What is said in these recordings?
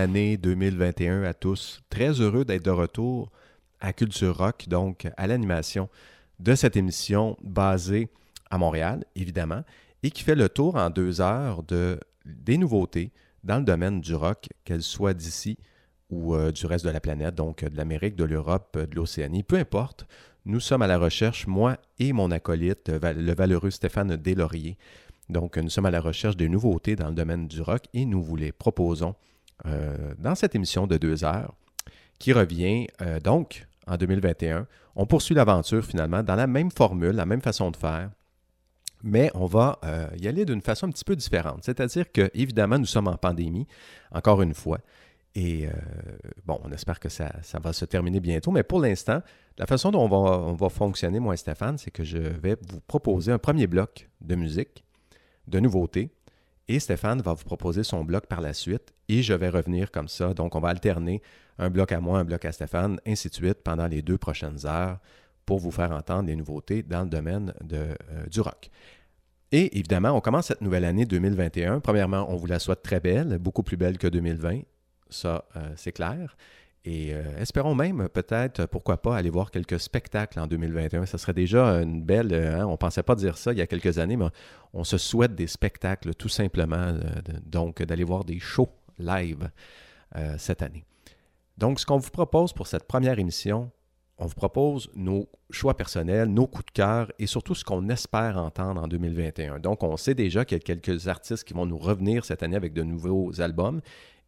Année 2021 à tous. Très heureux d'être de retour à Culture Rock, donc à l'animation de cette émission basée à Montréal, évidemment, et qui fait le tour en deux heures de, des nouveautés dans le domaine du rock, qu'elles soient d'ici ou euh, du reste de la planète, donc de l'Amérique, de l'Europe, de l'Océanie, peu importe. Nous sommes à la recherche, moi et mon acolyte, le valeureux Stéphane Deslauriers. Donc, nous sommes à la recherche des nouveautés dans le domaine du rock et nous vous les proposons euh, dans cette émission de deux heures qui revient euh, donc en 2021. On poursuit l'aventure finalement dans la même formule, la même façon de faire, mais on va euh, y aller d'une façon un petit peu différente. C'est-à-dire que, évidemment, nous sommes en pandémie, encore une fois. Et bon, on espère que ça, va se terminer bientôt, mais pour l'instant, la façon dont on va, on va fonctionner, moi et Stéphane, c'est que je vais vous proposer un premier bloc de musique, de nouveautés, et Stéphane va vous proposer son bloc par la suite et je vais revenir comme ça. Donc, on va alterner un bloc à moi, un bloc à Stéphane, ainsi de suite pendant les deux prochaines heures pour vous faire entendre des nouveautés dans le domaine euh, du rock. Et évidemment, on commence cette nouvelle année 2021. Premièrement, on vous la souhaite très belle, beaucoup plus belle que 2020. Ça, euh, c'est clair. Et euh, espérons même peut-être, pourquoi pas, aller voir quelques spectacles en 2021. Ça serait déjà une belle... Euh, hein, on ne pensait pas dire ça il y a quelques années, mais on se souhaite des spectacles tout simplement, euh, donc d'aller voir des shows live cette année. Donc, ce qu'on vous propose pour cette première émission, on vous propose nos choix personnels, nos coups de cœur et surtout ce qu'on espère entendre en 2021. Donc, on sait déjà qu'il y a quelques artistes qui vont nous revenir cette année avec de nouveaux albums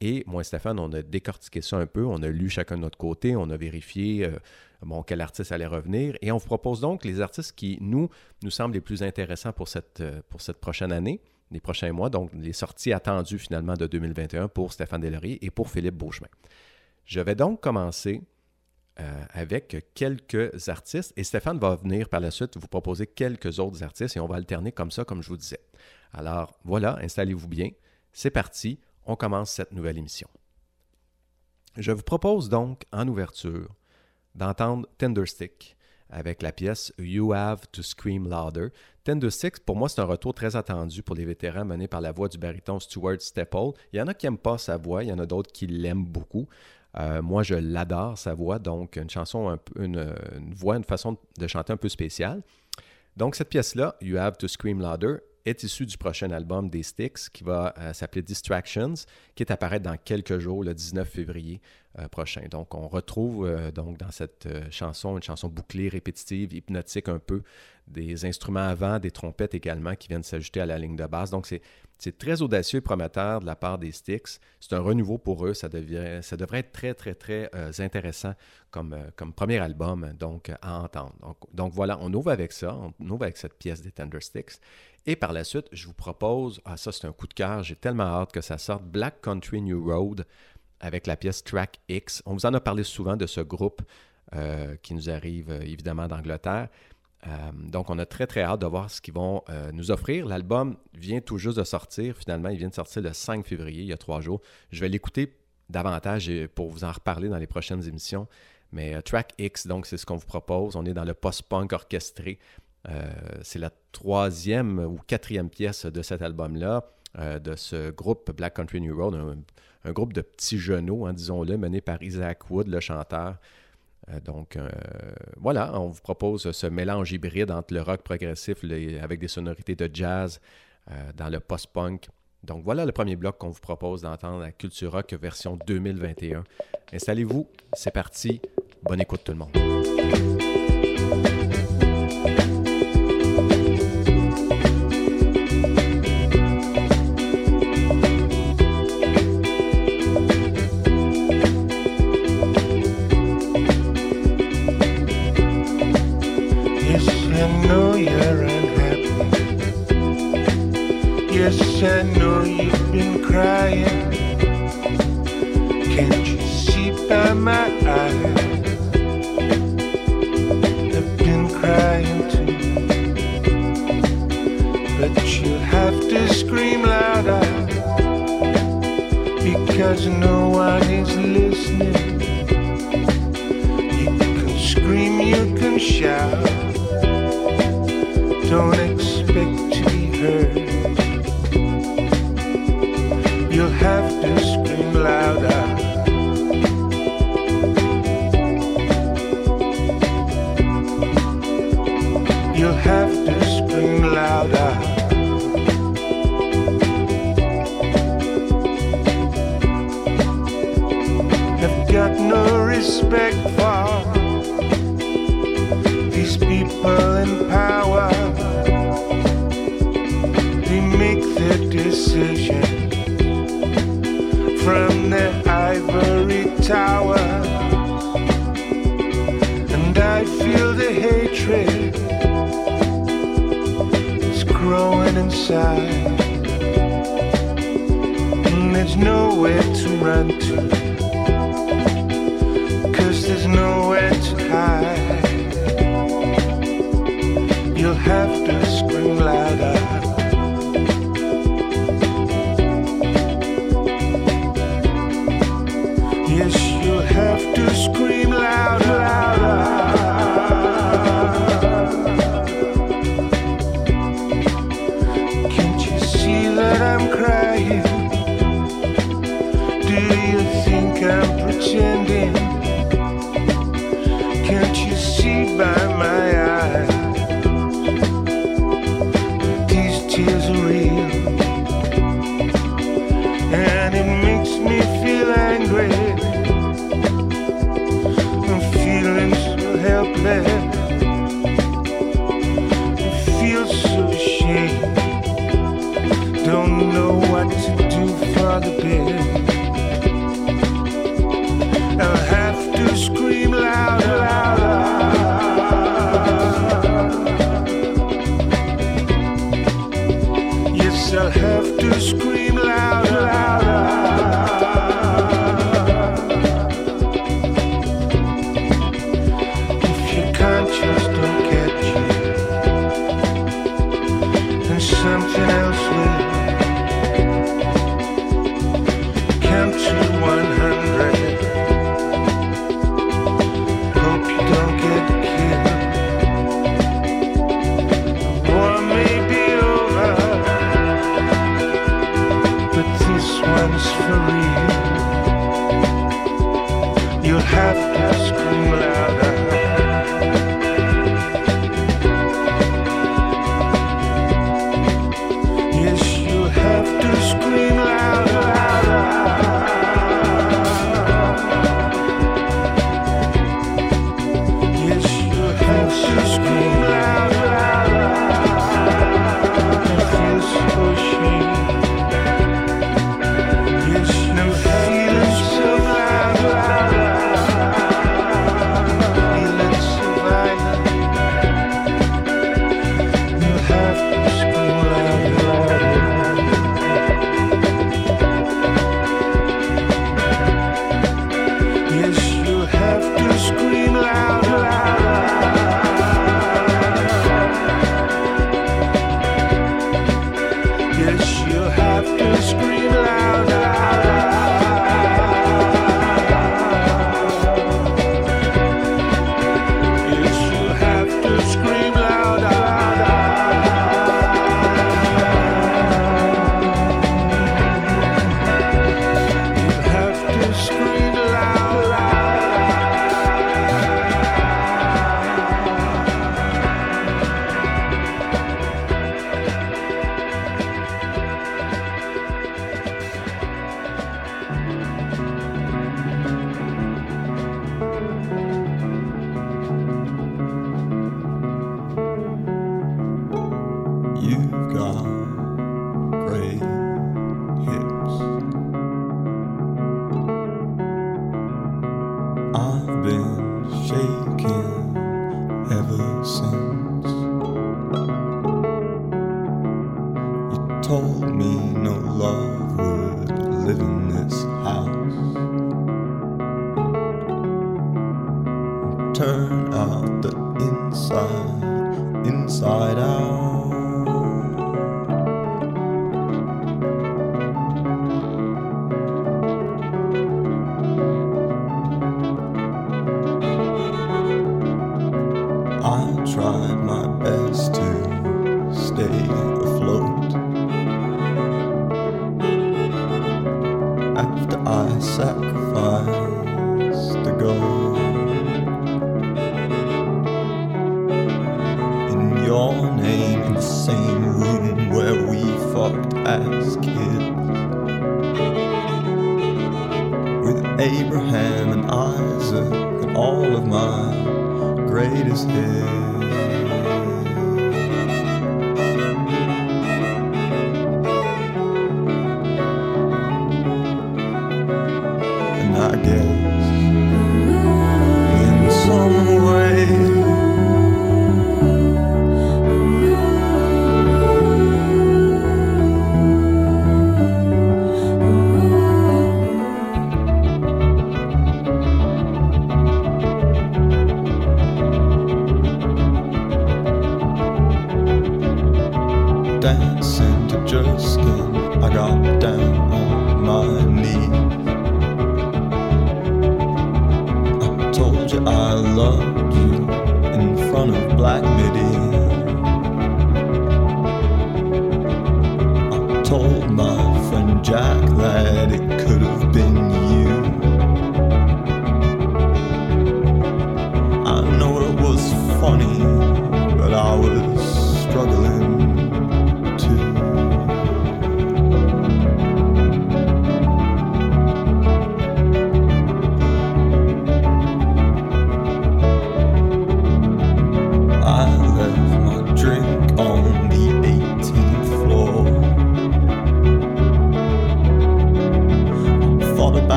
et moi et Stéphane, on a décortiqué ça un peu, on a lu chacun de notre côté, on a vérifié euh, bon, quel artiste allait revenir. Et on vous propose donc les artistes qui, nous, nous semblent les plus intéressants pour cette, euh, pour cette prochaine année, les prochains mois, donc les sorties attendues finalement de 2021 pour Stéphane Delaurier et pour Philippe Beauchemin. Je vais donc commencer euh, avec quelques artistes et Stéphane va venir par la suite vous proposer quelques autres artistes et on va alterner comme ça, comme je vous disais. Alors voilà, installez-vous bien. C'est parti on commence cette nouvelle émission. Je vous propose donc, en ouverture, d'entendre Tenderstick avec la pièce You Have to Scream Louder. Tenderstick, pour moi, c'est un retour très attendu pour les vétérans mené par la voix du baryton Stuart Stepple. Il y en a qui n'aiment pas sa voix, il y en a d'autres qui l'aiment beaucoup. Euh, moi, je l'adore, sa voix, donc une chanson, un une, une voix, une façon de chanter un peu spéciale. Donc, cette pièce-là, You Have to Scream Louder, est issu du prochain album des Styx qui va euh, s'appeler Distractions, qui est apparaître dans quelques jours, le 19 février euh, prochain. Donc, on retrouve euh, donc dans cette chanson une chanson bouclée, répétitive, hypnotique un peu, des instruments avant, des trompettes également qui viennent s'ajouter à la ligne de basse. Donc, c'est très audacieux et prometteur de la part des Styx. C'est un renouveau pour eux. Ça, ça devrait être très, très, très intéressant comme, comme premier album donc, à entendre. Donc, donc, voilà, on ouvre avec ça. On ouvre avec cette pièce des Tender Sticks. Et par la suite, je vous propose, ah ça c'est un coup de cœur, j'ai tellement hâte que ça sorte, Black Country New Road avec la pièce Track X. On vous en a parlé souvent de ce groupe euh, qui nous arrive euh, évidemment d'Angleterre. Euh, donc on a très très hâte de voir ce qu'ils vont nous offrir. L'album vient tout juste de sortir, finalement il vient de sortir le 5 février, il y a trois jours. Je vais l'écouter davantage pour vous en reparler dans les prochaines émissions. Mais Track X, donc c'est ce qu'on vous propose. On est dans le post-punk orchestré c'est la troisième ou quatrième pièce de cet album-là, euh, de ce groupe Black Country New Road, un, groupe de petits genoux, hein, disons-le, mené par Isaac Wood, le chanteur. Euh, donc voilà, on vous propose ce mélange hybride entre le rock progressif avec des sonorités de jazz dans le post-punk. Donc voilà le premier bloc qu'on vous propose d'entendre la Culture Rock version 2021. Installez-vous, c'est parti. Bonne écoute tout le monde. I know you've been crying. Can't you see by my eyes? I've been crying too. But you'll have to scream louder because no one is listening. You can scream, you can shout. Don't expect to be heard. You have to scream louder. You have to scream louder. I've got no respect for these people in power. They make their decisions from the ivory tower. And I feel the hatred it's growing inside. And there's nowhere to run to. The inside, inside out.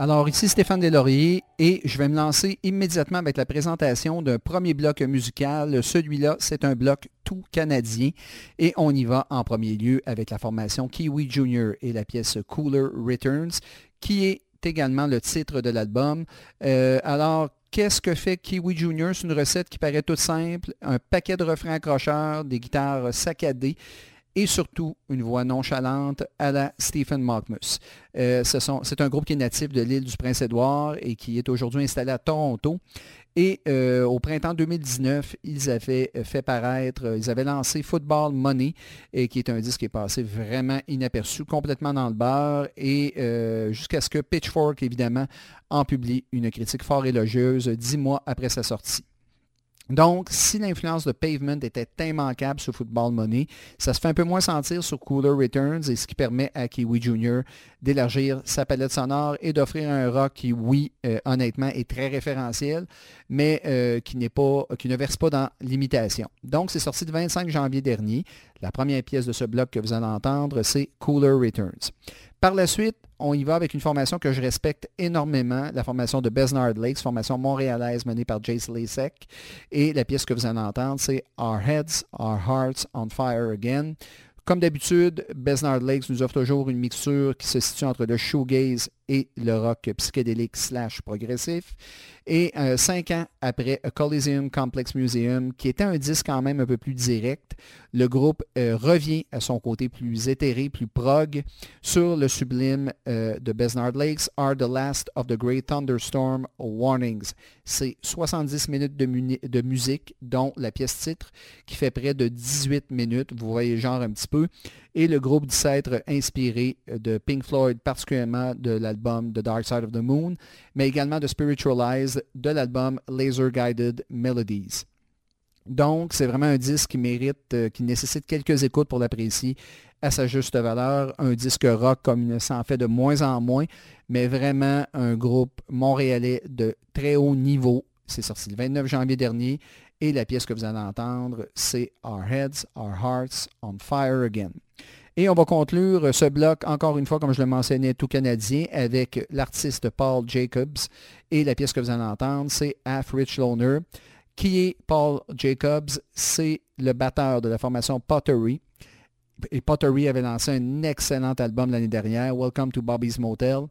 Alors ici Stéphane Deslauriers et je vais me lancer immédiatement avec la présentation d'un premier bloc musical. Celui-là, c'est un bloc tout canadien et on y va en premier lieu avec la formation Kiwi Junior et la pièce Cooler Returns qui est également le titre de l'album. Euh, alors, qu'est-ce que fait Kiwi Junior? C'est une recette qui paraît toute simple, un paquet de refrains accrocheurs, des guitares saccadées et surtout une voix nonchalante à la Stephen Malkmus. Euh, c'est un groupe qui est natif de l'île du Prince-Édouard et qui est aujourd'hui installé à Toronto. Et euh, au printemps 2019, ils avaient fait paraître, euh, ils avaient lancé Football Money, qui est un disque qui est passé vraiment inaperçu, complètement dans le beurre, et jusqu'à ce que Pitchfork, évidemment, en publie une critique fort élogieuse dix mois après sa sortie. Donc, si l'influence de Pavement était immanquable sur Football Money, ça se fait un peu moins sentir sur Cooler Returns et ce qui permet à Kiwi Jr. d'élargir sa palette sonore et d'offrir un rock qui, oui, euh, honnêtement, est très référentiel, mais euh, qui, n'est pas, qui ne verse pas dans l'imitation. Donc, c'est sorti le 25 janvier dernier. La première pièce de ce bloc que vous allez entendre, c'est Cooler Returns. Par la suite, on y va avec une formation que je respecte énormément, la formation de Besnard Lakes, formation montréalaise menée par Jace Lasek. Et la pièce que vous allez entendre, c'est Our Heads, Our Hearts on Fire Again. Comme d'habitude, Besnard Lakes nous offre toujours une mixture qui se situe entre le shoegaze et le rock psychédélique slash progressif. Et euh, cinq ans après Coliseum Complex Museum, qui était un disque quand même un peu plus direct, le groupe euh, revient à son côté plus éthéré, plus prog, sur le sublime euh, de Besnard Lakes, Are the Last of the Great Thunderstorm Warnings. C'est 70 minutes de, de, musique, dont la pièce titre, qui fait près de 18 minutes. Vous voyez genre un petit peu. Et le groupe dit s'être inspiré de Pink Floyd, particulièrement de l'album The Dark Side of the Moon, mais également de Spiritualize de l'album Laser Guided Melodies. Donc, c'est vraiment un disque qui mérite, euh, qui nécessite quelques écoutes pour l'apprécier à sa juste valeur. Un disque rock comme il s'en fait de moins en moins, mais vraiment un groupe montréalais de très haut niveau. C'est sorti le 29 janvier dernier et la pièce que vous allez entendre, c'est Our Heads, Our Hearts on Fire Again. Et on va conclure ce bloc, encore une fois, comme je le mentionnais, tout canadien, avec l'artiste Paul Jacobs. Et la pièce que vous allez entendre, c'est Half Rich Loner. Qui est Paul Jacobs? C'est le batteur de la formation Pottery. Et Pottery avait lancé un excellent album l'année dernière, Welcome to Bobby's Motel.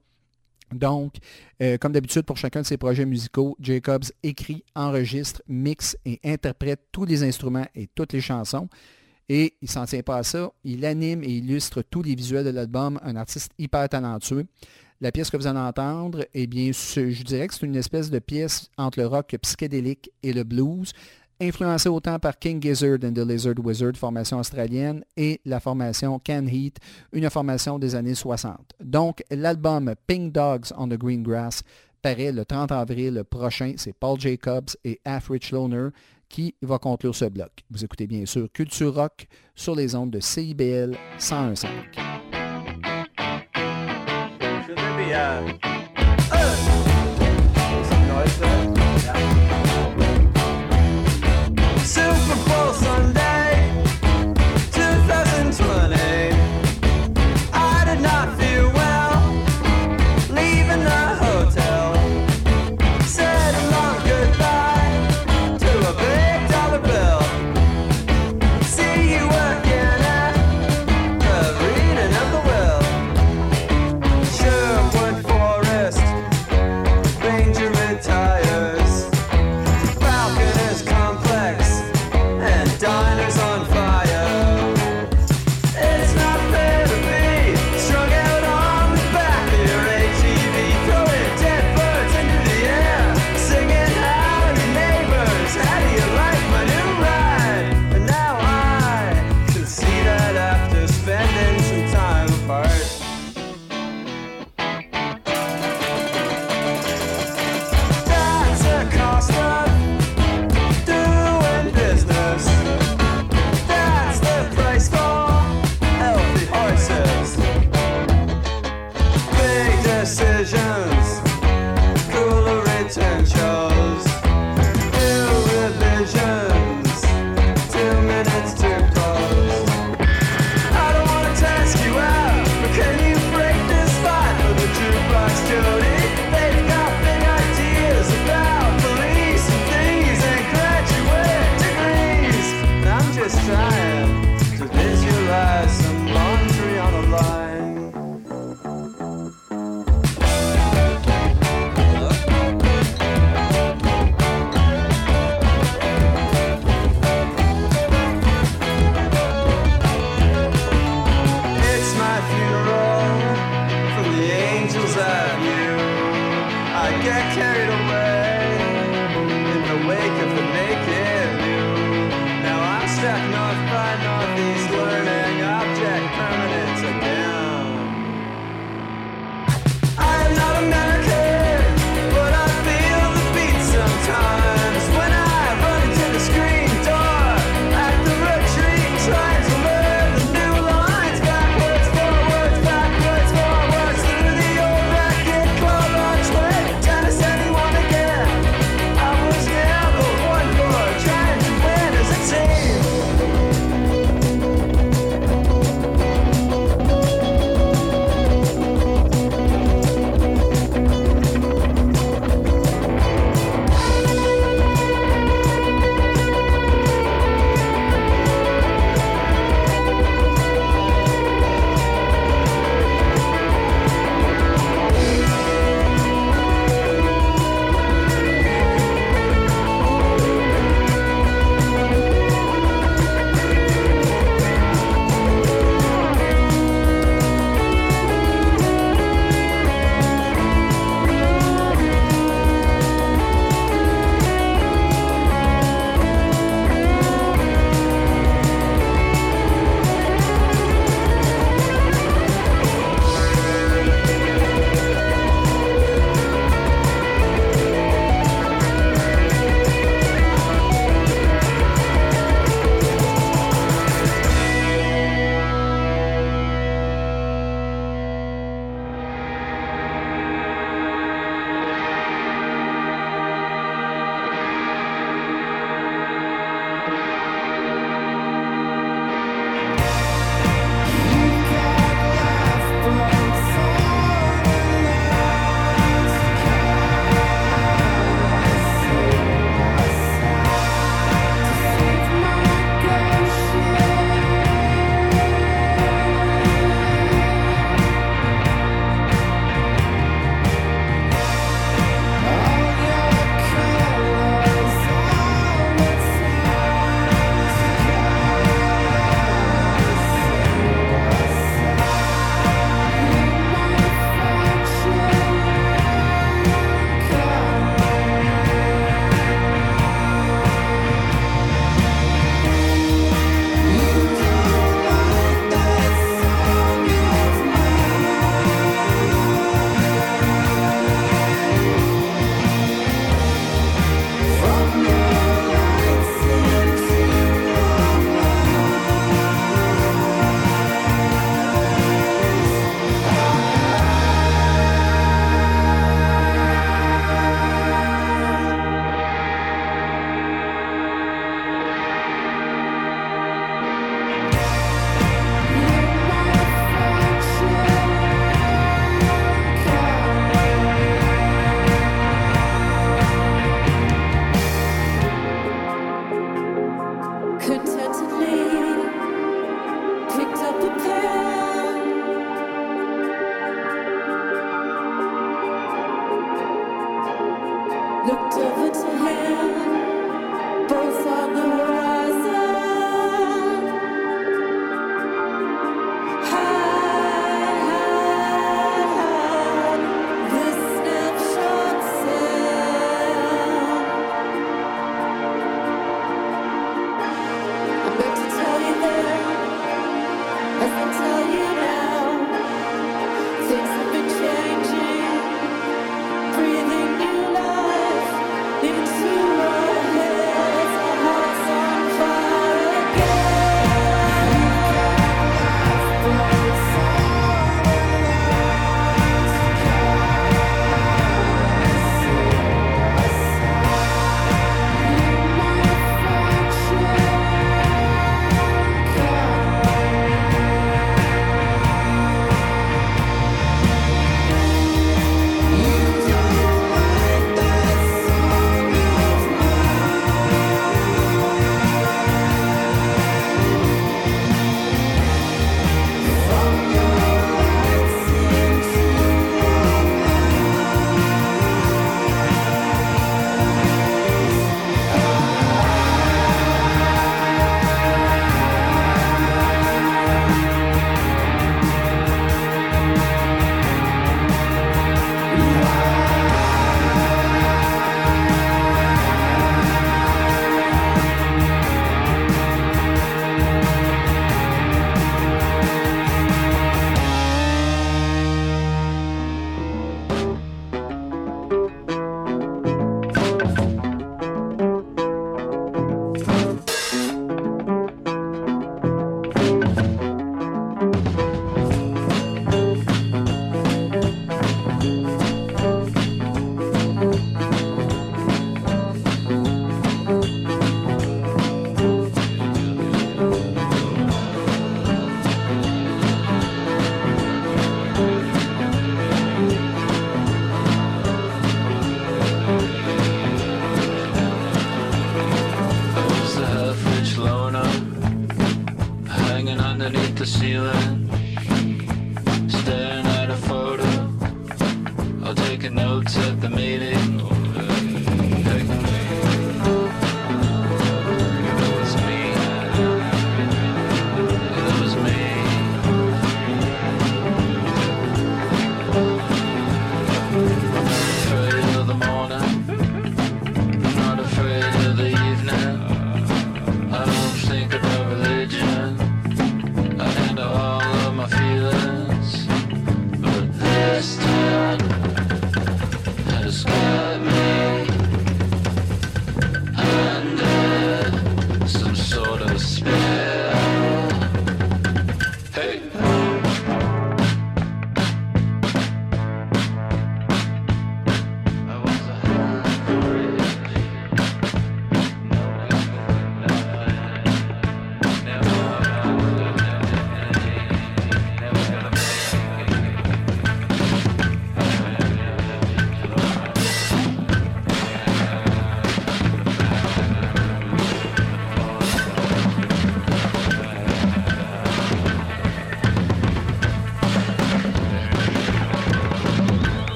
Donc, euh, comme d'habitude pour chacun de ses projets musicaux, Jacobs écrit, enregistre, mixe et interprète tous les instruments et toutes les chansons. Et il s'en tient pas à ça. Il anime et illustre tous les visuels de l'album. Un artiste hyper talentueux. La pièce que vous allez entendre, eh bien, je dirais que c'est une espèce de pièce entre le rock psychédélique et le blues, influencé autant par King Gizzard and the Lizard Wizard, formation australienne, et la formation Can Heat, une formation des années 60. Donc, l'album Pink Dogs on the Green Grass paraît le 30 avril prochain. C'est Paul Jacobs et Rich Loner qui va conclure ce bloc. Vous écoutez bien sûr Culture Rock sur les ondes de CIBL 101.5.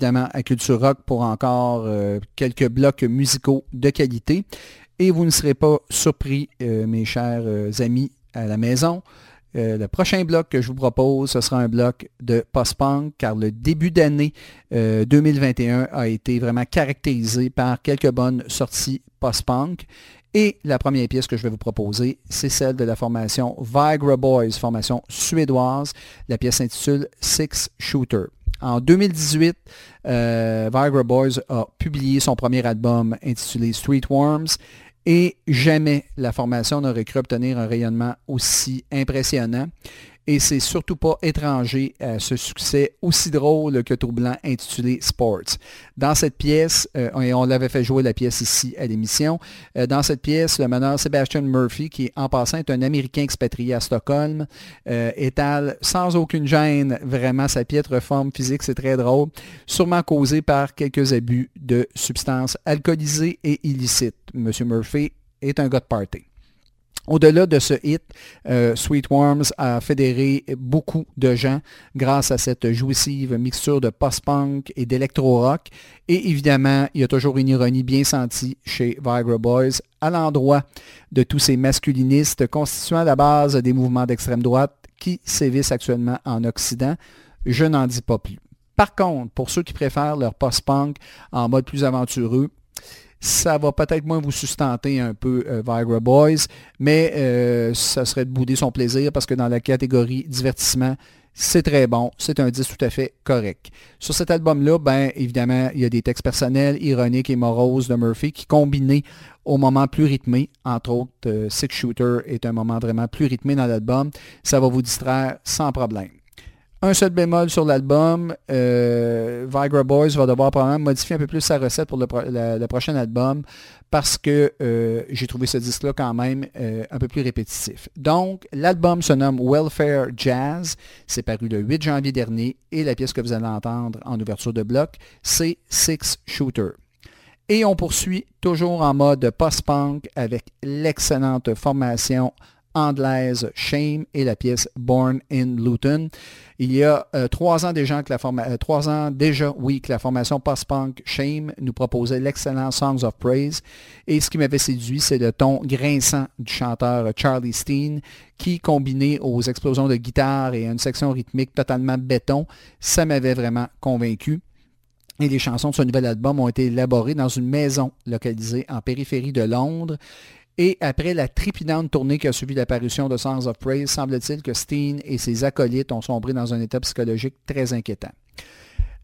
évidemment à Culture Rock pour encore euh, quelques blocs musicaux de qualité. Et vous ne serez pas surpris, euh, mes chers euh, amis à la maison. Le prochain bloc que je vous propose, ce sera un bloc de post-punk, car le début d'année euh, 2021 a été vraiment caractérisé par quelques bonnes sorties post-punk. Et la première pièce que je vais vous proposer, c'est celle de la formation Viagra Boys, formation suédoise. La pièce s'intitule Six Shooter. En 2018, euh, Viagra Boys a publié son premier album intitulé Street Worms et jamais la formation n'aurait cru obtenir un rayonnement aussi impressionnant. Et c'est surtout pas étranger à ce succès aussi drôle que troublant intitulé Sports. Dans cette pièce, euh, et on l'avait fait jouer la pièce ici à l'émission, euh, dans cette pièce, le meneur Sebastian Murphy, qui en passant est un Américain expatrié à Stockholm, euh, étale sans aucune gêne vraiment sa piètre forme physique, c'est très drôle, sûrement causé par quelques abus de substances alcoolisées et illicites. Monsieur Murphy est un gars de party. Au-delà de ce hit, euh, Sweet Worms a fédéré beaucoup de gens grâce à cette jouissive mixture de post-punk et d'électro-rock. Et évidemment, il y a toujours une ironie bien sentie chez Viagra Boys à l'endroit de tous ces masculinistes constituant la base des mouvements d'extrême droite qui sévissent actuellement en Occident. Je n'en dis pas plus. Par contre, pour ceux qui préfèrent leur post-punk en mode plus aventureux, ça va peut-être moins vous sustenter un peu euh, Viagra Boys, mais euh, ça serait de bouder son plaisir parce que dans la catégorie divertissement, c'est très bon, c'est un disque tout à fait correct. Sur cet album-là, ben évidemment, il y a des textes personnels, ironiques et moroses de Murphy qui combinés au moment plus rythmé, entre autres euh, Six Shooter est un moment vraiment plus rythmé dans l'album, ça va vous distraire sans problème. Un seul bémol sur l'album, euh, Viagra Boys va devoir probablement modifier un peu plus sa recette pour le prochain album parce que euh, j'ai trouvé ce disque-là quand même euh, un peu plus répétitif. Donc, l'album se nomme Welfare Jazz. C'est paru le 8 janvier dernier et la pièce que vous allez entendre en ouverture de bloc, c'est Six Shooter. Et on poursuit toujours en mode post-punk avec l'excellente formation anglaise Shame et la pièce Born in Luton. Il y a euh, trois ans déjà que la forma- euh, que la formation post-punk Shame nous proposait l'excellent Songs of Praise. Et ce qui m'avait séduit, c'est le ton grinçant du chanteur Charlie Steen, qui, combiné aux explosions de guitare et à une section rythmique totalement béton, ça m'avait vraiment convaincu. Et les chansons de ce nouvel album ont été élaborées dans une maison localisée en périphérie de Londres. Et après la trépidante tournée qui a suivi l'apparition de Songs of Praise, semble-t-il que Steen et ses acolytes ont sombré dans un état psychologique très inquiétant.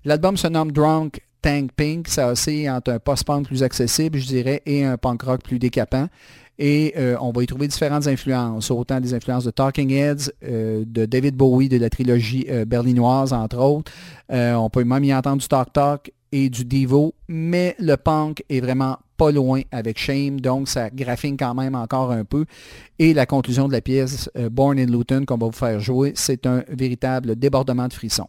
L'album se nomme Drunk Tank Pink. Ça oscille entre un post-punk plus accessible, je dirais, et un punk rock plus décapant. Et euh, on va y trouver différentes influences, autant des influences de Talking Heads, euh, de David Bowie, de la trilogie euh, berlinoise, entre autres. On peut même y entendre du Talk Talk et du Devo, mais le punk est vraiment pas loin avec Shame, donc ça graphine quand même encore un peu. Et la conclusion de la pièce euh, Born in Luton qu'on va vous faire jouer, c'est un véritable débordement de frissons.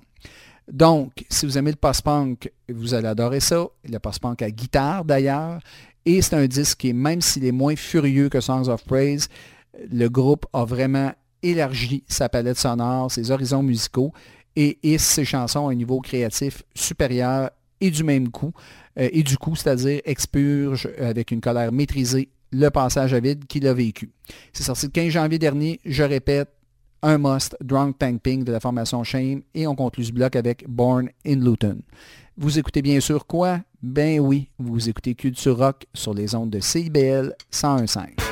Donc, si vous aimez le post-punk, vous allez adorer ça. Le post-punk à guitare d'ailleurs. Et c'est un disque qui, même s'il est moins furieux que Songs of Praise, le groupe a vraiment élargi sa palette sonore, ses horizons musicaux et hisse ses chansons à un niveau créatif supérieur et du même coup. Euh, et du coup, c'est-à-dire expurge avec une colère maîtrisée le passage à vide qu'il a vécu. C'est sorti le 15 janvier dernier, je répète, un must, Drunk Tank Pink de la formation Shame, et on conclut ce bloc avec Born in Luton. Vous écoutez bien sûr quoi? Ben oui, vous écoutez Culture Rock sur les ondes de CIBL 101.5.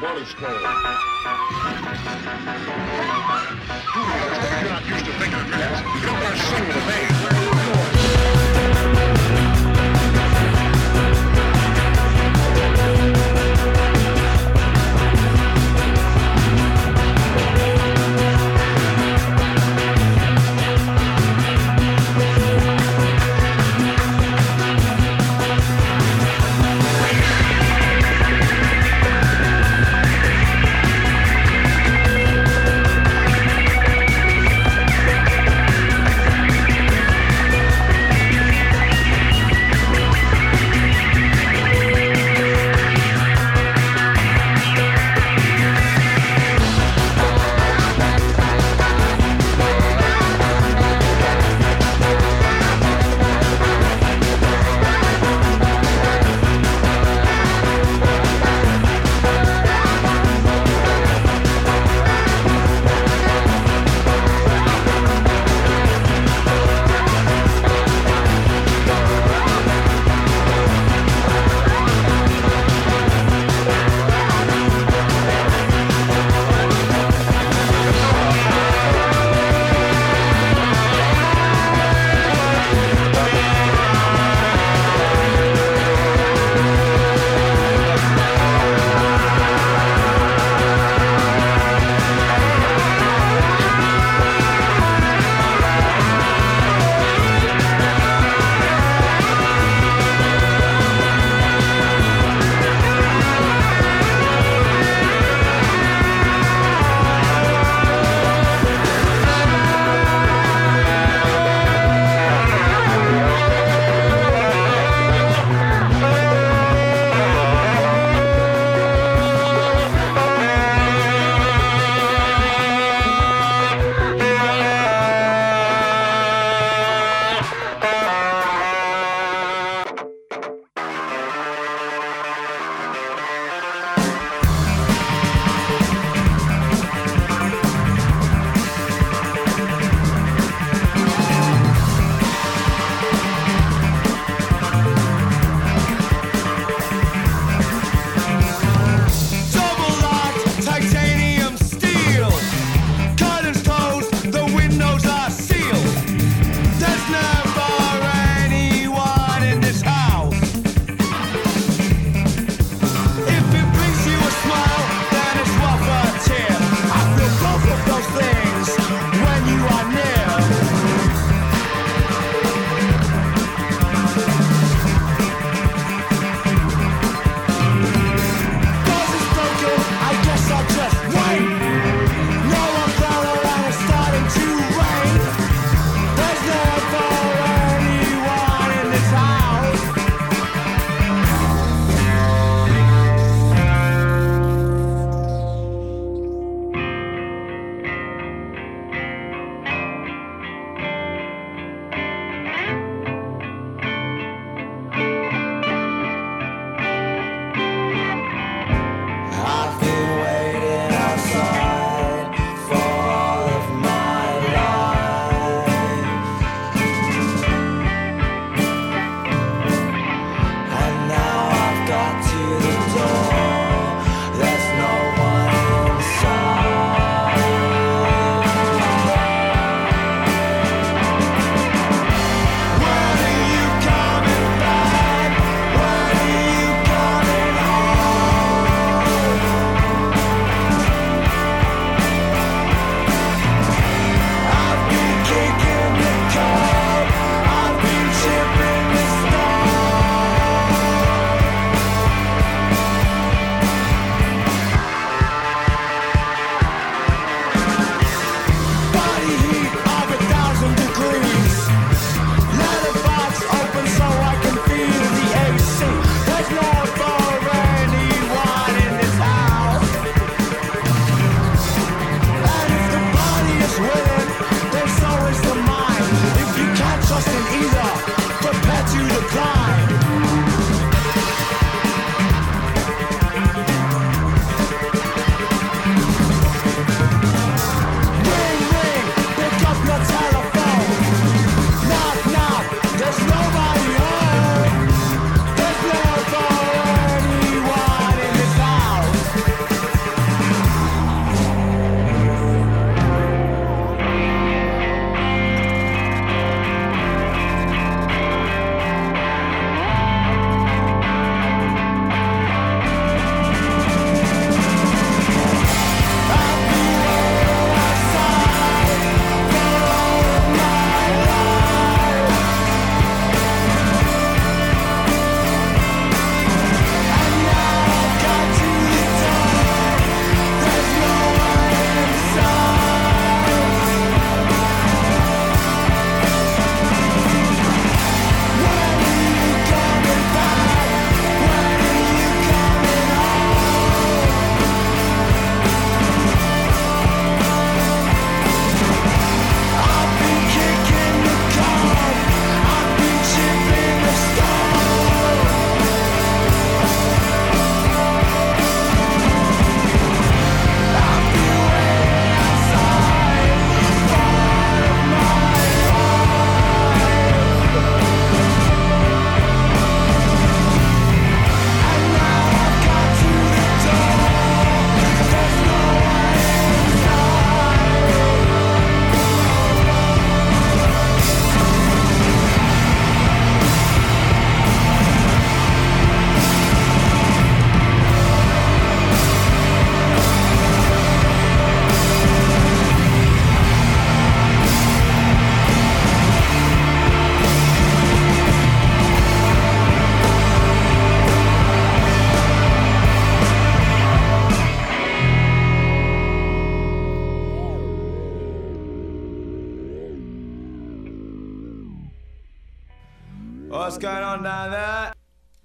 what it's called? Not used to of minutes. You don't want to.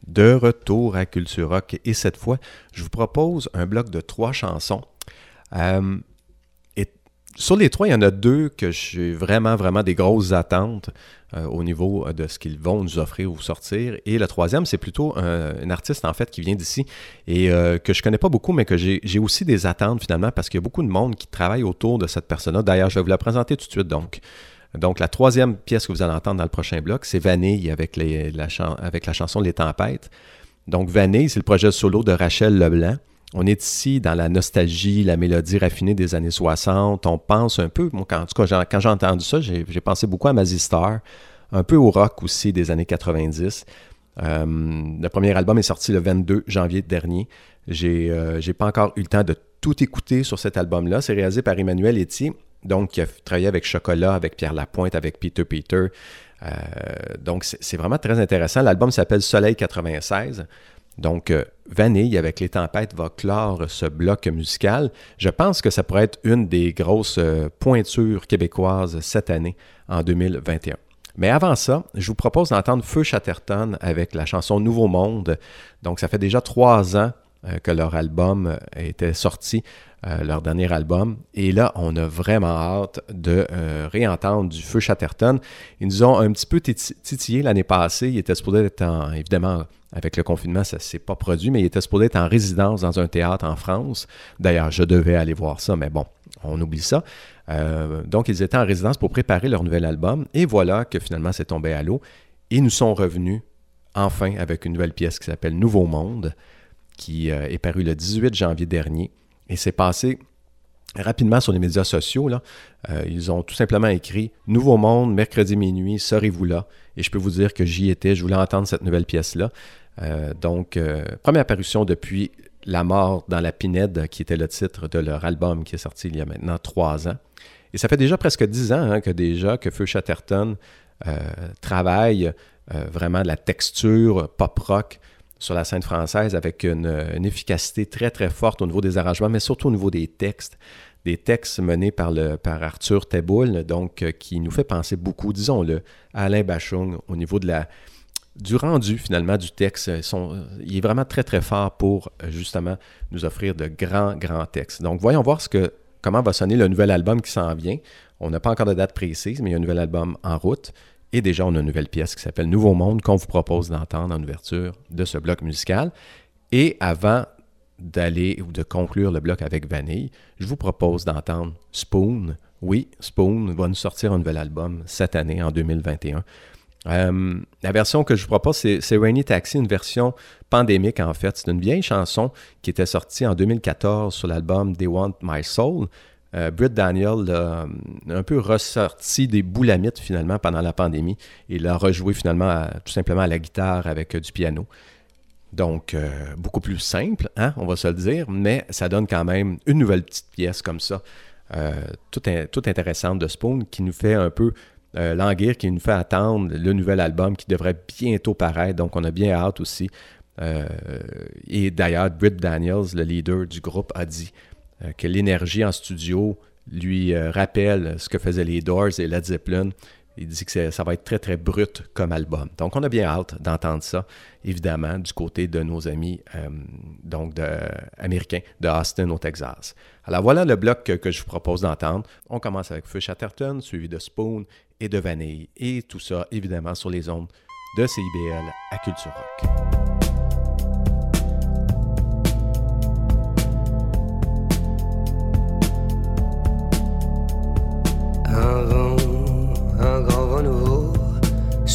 De retour à Culture Rock. Et cette fois, je vous propose un bloc de trois chansons. Euh, sur les trois, il y en a deux que j'ai vraiment, vraiment des grosses attentes euh, au niveau de ce qu'ils vont nous offrir ou sortir. Et le troisième, c'est plutôt un, artiste, en fait, qui vient d'ici et euh, que je connais pas beaucoup, mais que j'ai j'ai aussi des attentes, finalement, parce qu'il y a beaucoup de monde qui travaille autour de cette personne-là. D'ailleurs, je vais vous la présenter tout de suite, donc. Donc, la troisième pièce que vous allez entendre dans le prochain bloc, c'est Vanille avec, la, chanson Les Tempêtes. Donc, Vanille, c'est le projet solo de Rachel Leblanc. On est ici dans la nostalgie, la mélodie raffinée des années 60. On pense un peu, moi, quand, en tout cas, quand j'ai entendu ça, j'ai pensé beaucoup à Mazzy Star, un peu au rock aussi des années 90. Euh, le premier album est sorti le 22 janvier dernier. J'ai euh, pas encore eu le temps de tout écouter sur cet album-là. C'est réalisé par Emmanuel Etier, donc qui a travaillé avec Chocolat, avec Pierre Lapointe, avec Peter Peter. Euh, donc c'est vraiment très intéressant. L'album s'appelle Soleil 96. Donc, euh, Vanille avec les tempêtes va clore ce bloc musical. Je pense que ça pourrait être une des grosses euh, pointures québécoises cette année, en 2021. Mais avant ça, je vous propose d'entendre Feu Chatterton avec la chanson Nouveau Monde. Donc, ça fait déjà trois ans que leur album était sorti, euh, leur dernier album. Et là, on a vraiment hâte de euh, réentendre du Feu Chatterton. Ils nous ont un petit peu titi- titillé l'année passée. Ils étaient supposés être en, évidemment, avec le confinement, ça ne s'est pas produit, mais ils étaient supposés être en résidence dans un théâtre en France. D'ailleurs, je devais aller voir ça, mais bon, on oublie ça. Euh, donc, ils étaient en résidence pour préparer leur nouvel album. Et voilà que finalement, c'est tombé à l'eau. Et nous sont revenus enfin avec une nouvelle pièce qui s'appelle Nouveau Monde, qui est parue le 18 janvier dernier. Et c'est passé rapidement sur les médias sociaux. Euh, ils ont tout simplement écrit Nouveau Monde, mercredi minuit, serez-vous là? Et je peux vous dire que j'y étais, je voulais entendre cette nouvelle pièce-là. Euh, donc, euh, première apparition depuis La mort dans la pinède, qui était le titre de leur album qui est sorti il y a maintenant trois ans. Et ça fait déjà presque dix ans hein, que déjà que Feu Chatterton travaille vraiment de la texture pop-rock sur la scène française avec une, efficacité très très forte au niveau des arrangements, mais surtout au niveau des textes. Des textes menés par, Arthur Teboul, donc euh, qui nous fait penser beaucoup, disons-le, à Alain Bachung au niveau de la, du rendu finalement du texte. Sont- il est vraiment très très fort pour euh, justement nous offrir de grands grands textes. Donc voyons voir ce que, comment va sonner le nouvel album qui s'en vient. On n'a pas encore de date précise, mais il y a un nouvel album en route. Et déjà, on a une nouvelle pièce qui s'appelle Nouveau Monde qu'on vous propose d'entendre en ouverture de ce bloc musical. Et avant d'aller ou de conclure le bloc avec Vanille, je vous propose d'entendre Spoon. Oui, Spoon va nous sortir un nouvel album cette année, en 2021. Euh, la version que je vous propose, c'est c'est Rainy Taxi, une version pandémique en fait. C'est une vieille chanson qui était sortie en 2014 sur l'album They Want My Soul. Euh, Britt Daniel a un peu ressorti des boulamites finalement pendant la pandémie et l'a rejoué finalement tout simplement à la guitare avec euh, du piano. Donc, euh, beaucoup plus simple, hein, on va se le dire, mais ça donne quand même une nouvelle petite pièce comme ça, euh, toute, in- toute intéressante de Spoon, qui nous fait un peu euh, languir, qui nous fait attendre le nouvel album qui devrait bientôt paraître. Donc, on a bien hâte aussi. Euh, et d'ailleurs, Britt Daniels, le leader du groupe, a dit euh, que l'énergie en studio lui euh, rappelle ce que faisaient les Doors et Led Zeppelin. Il dit que ça va être très, très brut comme album. Donc, on a bien hâte d'entendre ça, évidemment, du côté de nos amis euh, donc américains de Austin, au Texas. Alors, voilà le bloc que, que je vous propose d'entendre. On commence avec Feu Chatterton, suivi de Spoon et de Vanille. Et tout ça, évidemment, sur les ondes de CIBL à Culture Rock.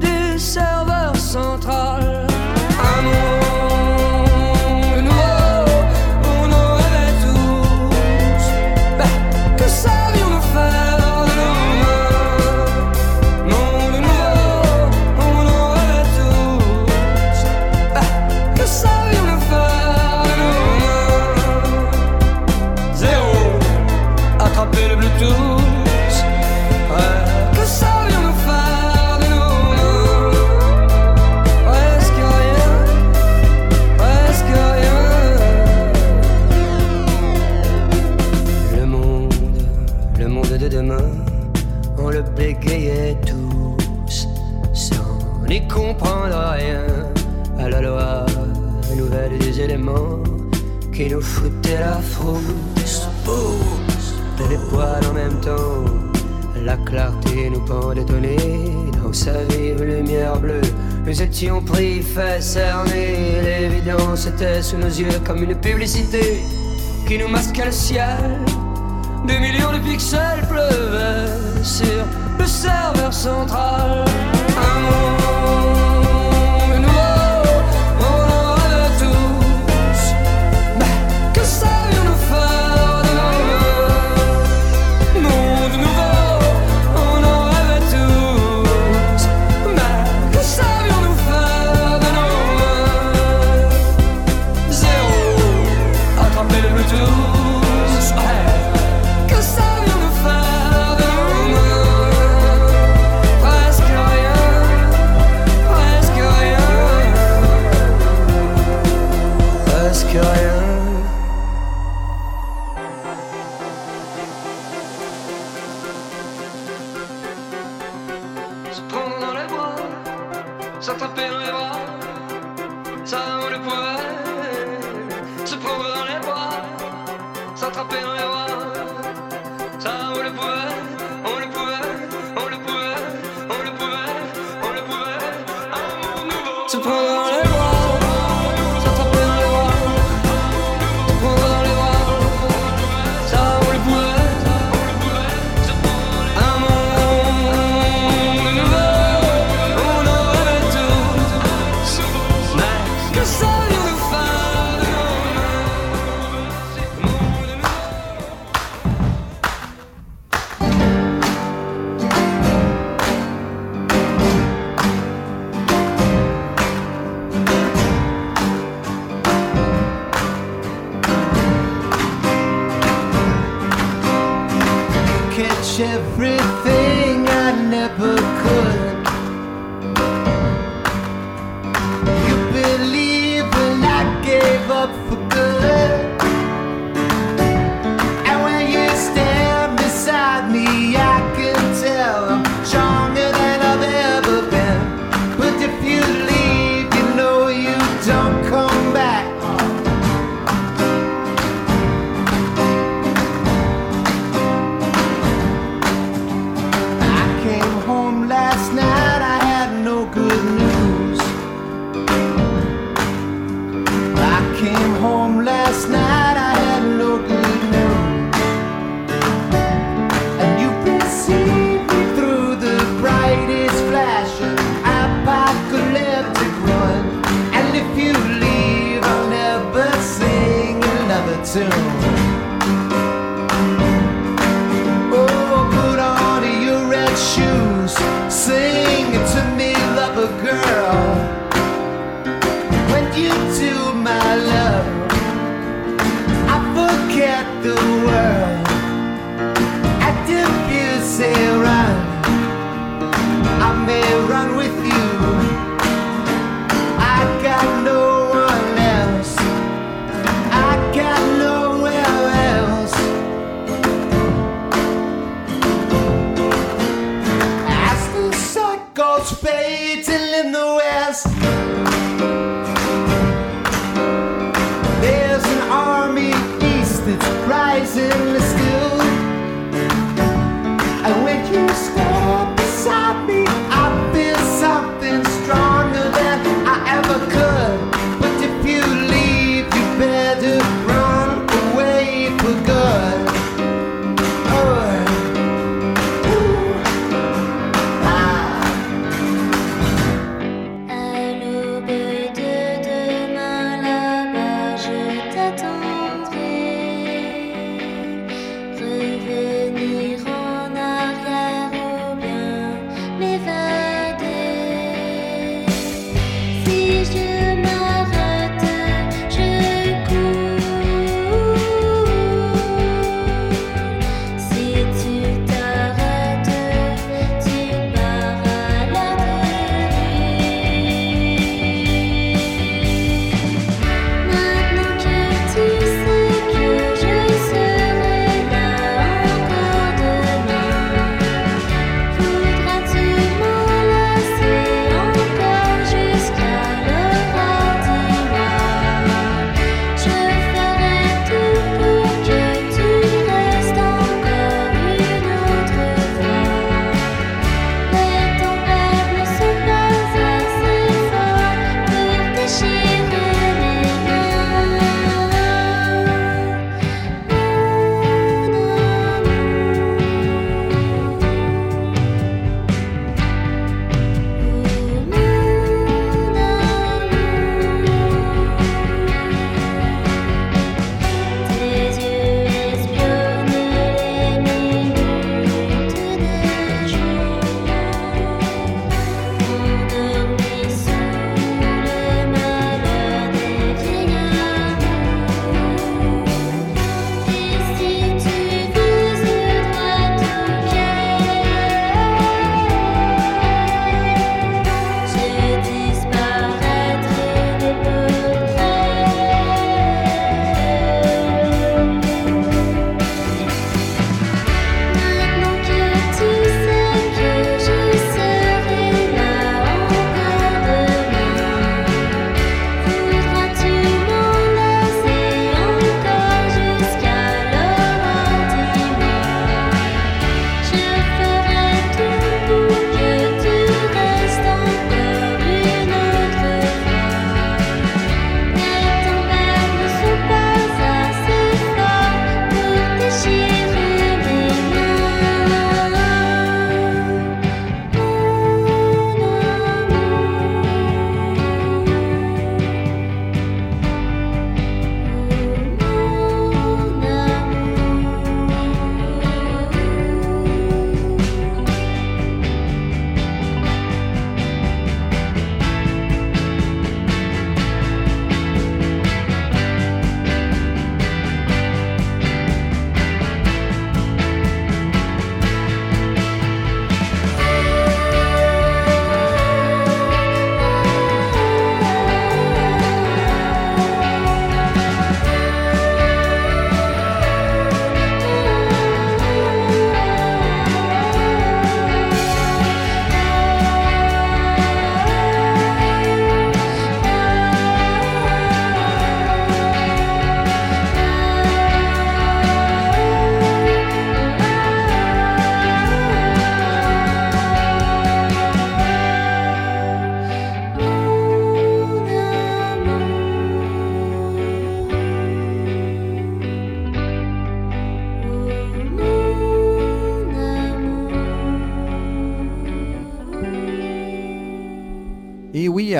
du serveur central. comprendre rien à la loi nouvelle des éléments qui nous foutaient la frousse. Et les poils en même temps, la clarté nous pendait au nez dans sa vive lumière bleue. Nous étions pris, faits, cernés. L'évidence était sous nos yeux comme une publicité qui nous masquait le ciel. Des millions de pixels pleuvaient sur le serveur central. Un mot perdre les bras, ça ne pourrait se prendre dans les bras, s'attraper dans les bras.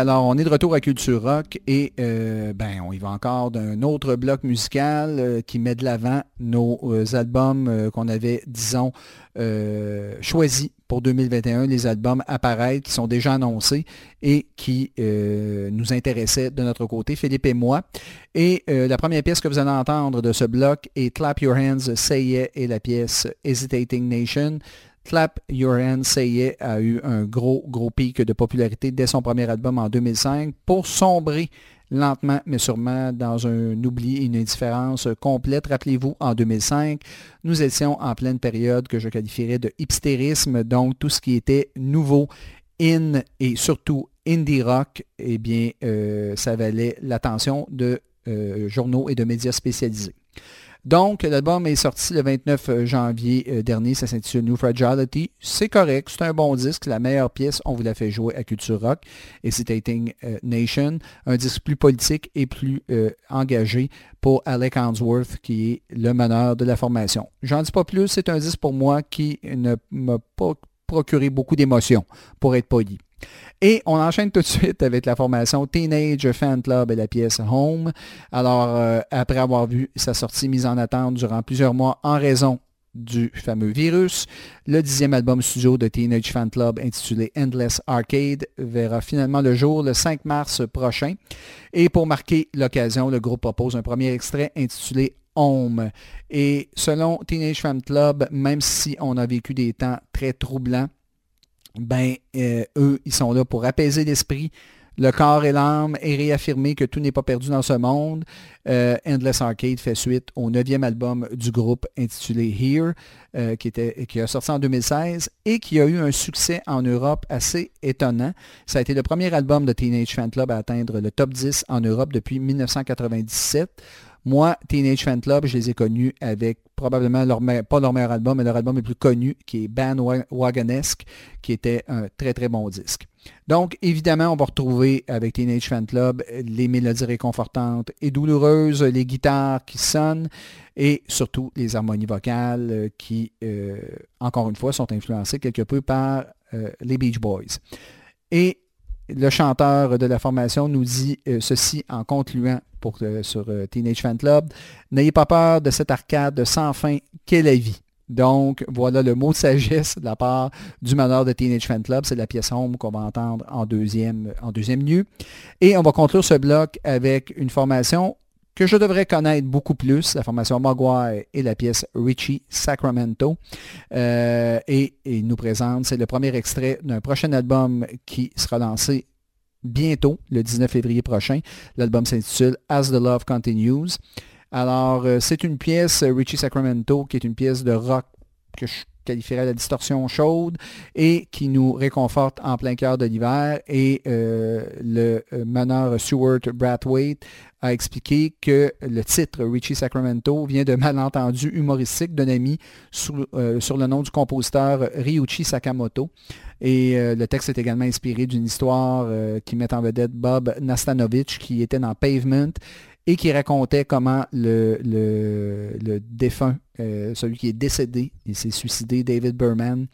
Alors on est de retour à Culture Rock et euh, ben on y va encore d'un autre bloc musical euh, qui met de l'avant nos euh, albums qu'on avait, disons, choisis pour 2021, les albums apparaître qui sont déjà annoncés et qui nous intéressaient de notre côté, Philippe et moi. Et la première pièce que vous allez entendre de ce bloc est Clap Your Hands, Say Yeah et la pièce Hesitating Nation. Clap Your Hands, Say Yeah a eu un gros, gros pic de popularité dès son premier album en 2005 pour sombrer lentement mais sûrement dans un oubli et une indifférence complète. Rappelez-vous, en 2005, nous étions en pleine période que je qualifierais de hipstérisme, donc tout ce qui était nouveau, in et surtout indie rock, eh bien, euh, ça valait l'attention de euh, journaux et de médias spécialisés. Donc, l'album est sorti le 29 janvier euh, dernier. Ça s'intitule New Fragility. C'est correct, c'est un bon disque. La meilleure pièce, on vous l'a fait jouer à Culture Rock, Hesitating euh, Nation. Un disque plus politique et plus euh, engagé pour Alec Hansworth, qui est le meneur de la formation. J'en dis pas plus, c'est un disque pour moi qui ne m'a pas procuré beaucoup d'émotions, pour être poli. Et on enchaîne tout de suite avec la formation Teenage Fan Club et la pièce Home. Alors, euh, après avoir vu sa sortie mise en attente durant plusieurs mois en raison du fameux virus, le dixième album studio de Teenage Fan Club intitulé Endless Arcade verra finalement le jour le 5 mars prochain. Et pour marquer l'occasion, le groupe propose un premier extrait intitulé Home. Et selon Teenage Fan Club, même si on a vécu des temps très troublants, ben, euh, eux, ils sont là pour apaiser l'esprit, le corps et l'âme et réaffirmer que tout n'est pas perdu dans ce monde. Euh, Endless Arcade fait suite au neuvième album du groupe intitulé Here, euh, qui, était, qui a sorti en 2016 et qui a eu un succès en Europe assez étonnant. Ça a été le premier album de Teenage Fan Club à atteindre le top 10 en Europe depuis 1997. Moi, Teenage Fan Club, je les ai connus avec probablement leur pas leur meilleur album, mais leur album le plus connu, qui est Bandwagonesque, qui était un très très bon disque. Donc, évidemment, on va retrouver avec Teenage Fan Club les mélodies réconfortantes et douloureuses, les guitares qui sonnent et surtout les harmonies vocales euh, qui, euh, encore une fois, sont influencées quelque peu par euh, les Beach Boys. Le chanteur de la formation nous dit euh, ceci en concluant pour, euh, sur euh, Teenage Fan Club. N'ayez pas peur de cette arcade sans fin qu'est la vie. Donc, voilà le mot de sagesse de la part du meneur de Teenage Fan Club. C'est la pièce Home qu'on va entendre en deuxième, en deuxième lieu. Et on va conclure ce bloc avec une formation que je devrais connaître beaucoup plus, la formation Maguire et la pièce Richie Sacramento. Euh, et il nous présente, c'est le premier extrait d'un prochain album qui sera lancé bientôt, le 19 février prochain. L'album s'intitule As the Love Continues. Alors, euh, c'est une pièce, Richie Sacramento, qui est une pièce de rock que je qualifierais la distorsion chaude et qui nous réconforte en plein cœur de l'hiver. Et euh, le euh, meneur Stuart Brathwaite a expliqué que le titre Richie Sacramento vient de malentendus humoristiques d'un ami sur, euh, sur le nom du compositeur Ryuichi Sakamoto. Et le texte est également inspiré d'une histoire qui met en vedette Bob Nastanovich qui était dans Pavement et qui racontait comment le, défunt, euh, celui qui est décédé, il s'est suicidé, David Berman,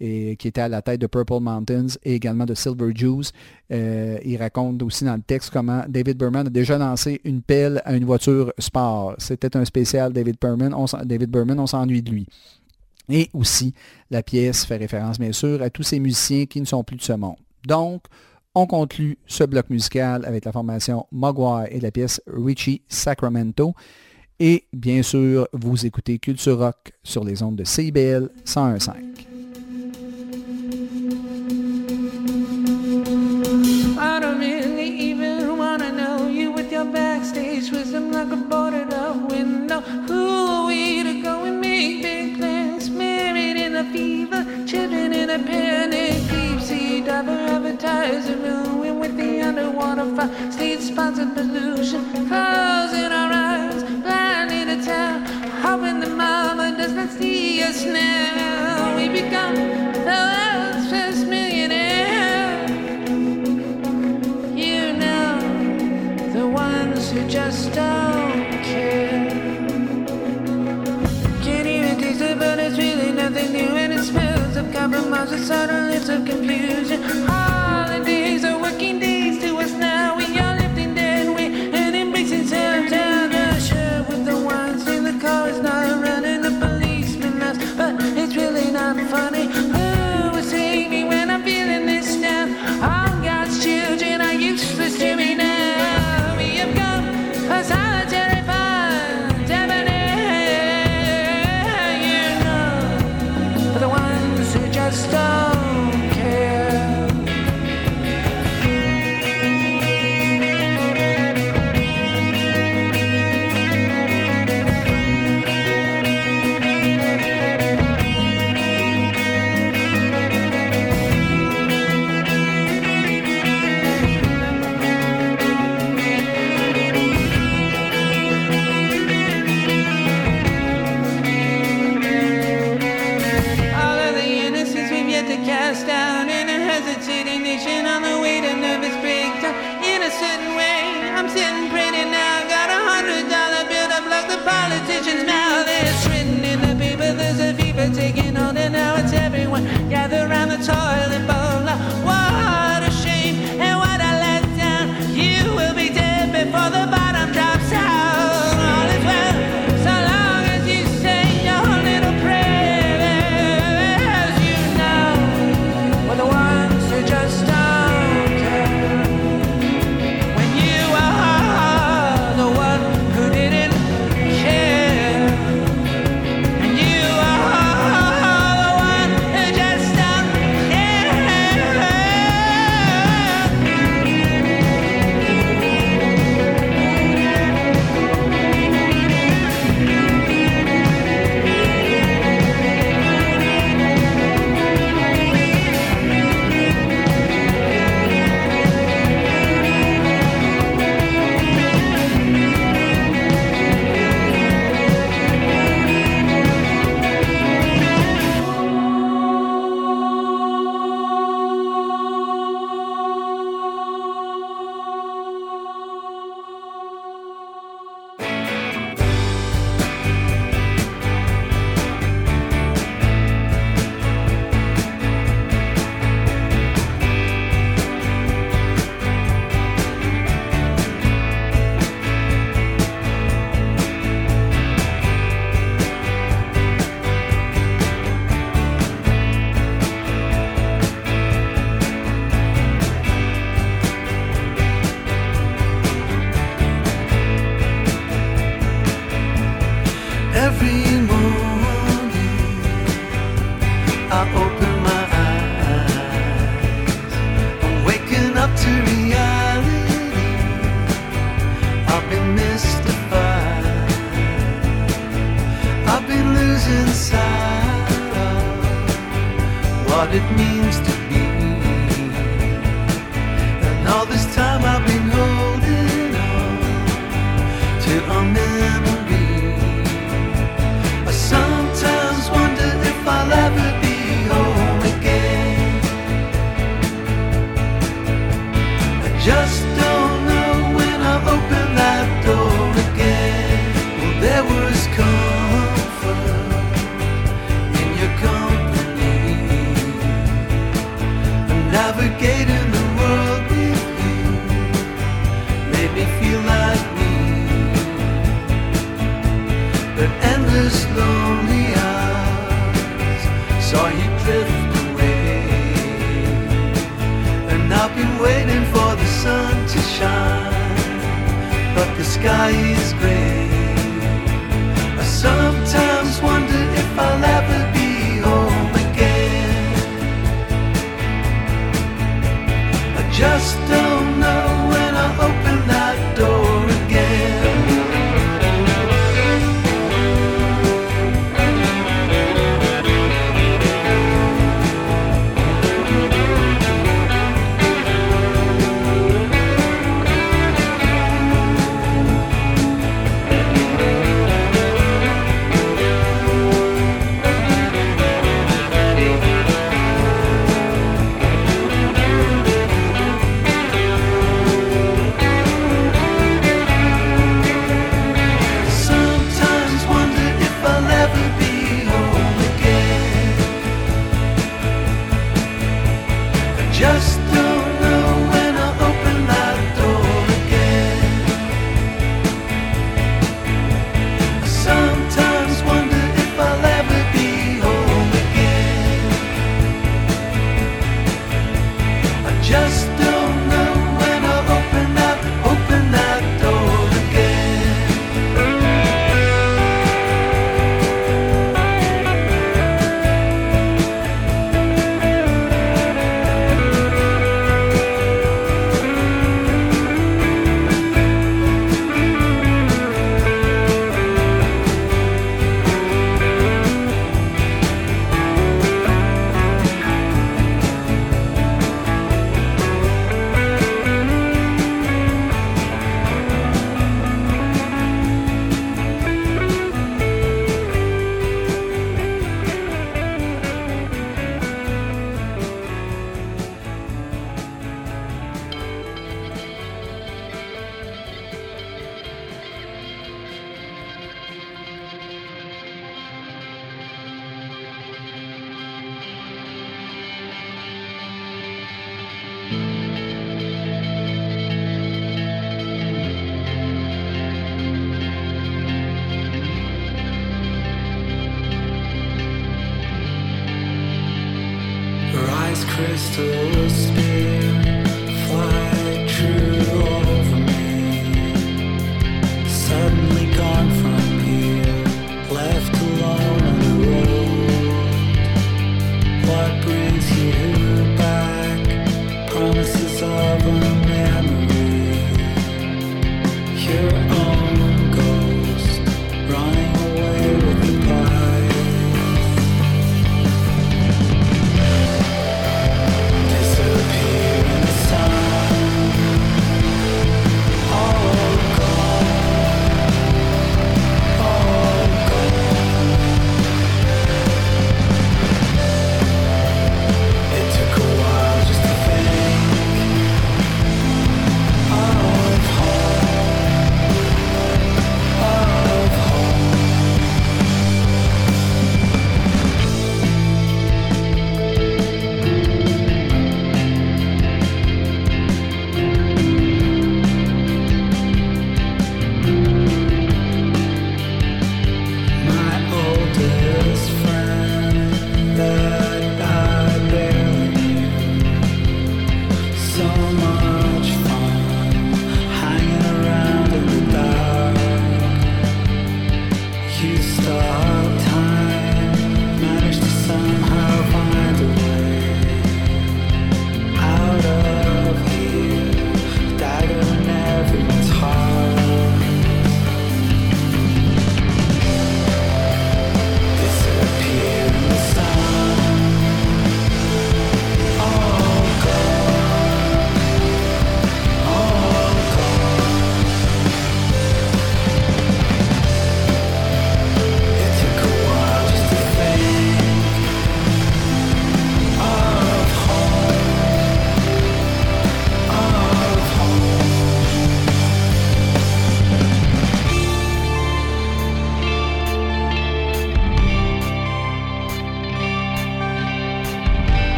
et, qui était à la tête de Purple Mountains et également de Silver Jews. Euh, il raconte aussi dans le texte comment David Berman a déjà lancé une pelle à une voiture sport. C'était un spécial David Berman, David Berman, on s'ennuie de lui. Et aussi, la pièce fait référence, bien sûr, à tous ces musiciens qui ne sont plus de ce monde. Donc, on conclut ce bloc musical avec la formation Mogwai et la pièce Richie Sacramento. Et bien sûr, vous écoutez Culture Rock sur les ondes de CIBL 101.5. I don't really even wanna know you with your backstage wisdom like a boarded up window. Who are we to go and make big plans? Married in a fever, children in a panic. Diver advertising ruin with the underwater fire. State sponsored pollution, clothes in our eyes, blinded to tell. Hoping the mama does not see us now. We become the world's first millionaire. You know, the ones who just don't compromise with subtle hints of confusion. Holidays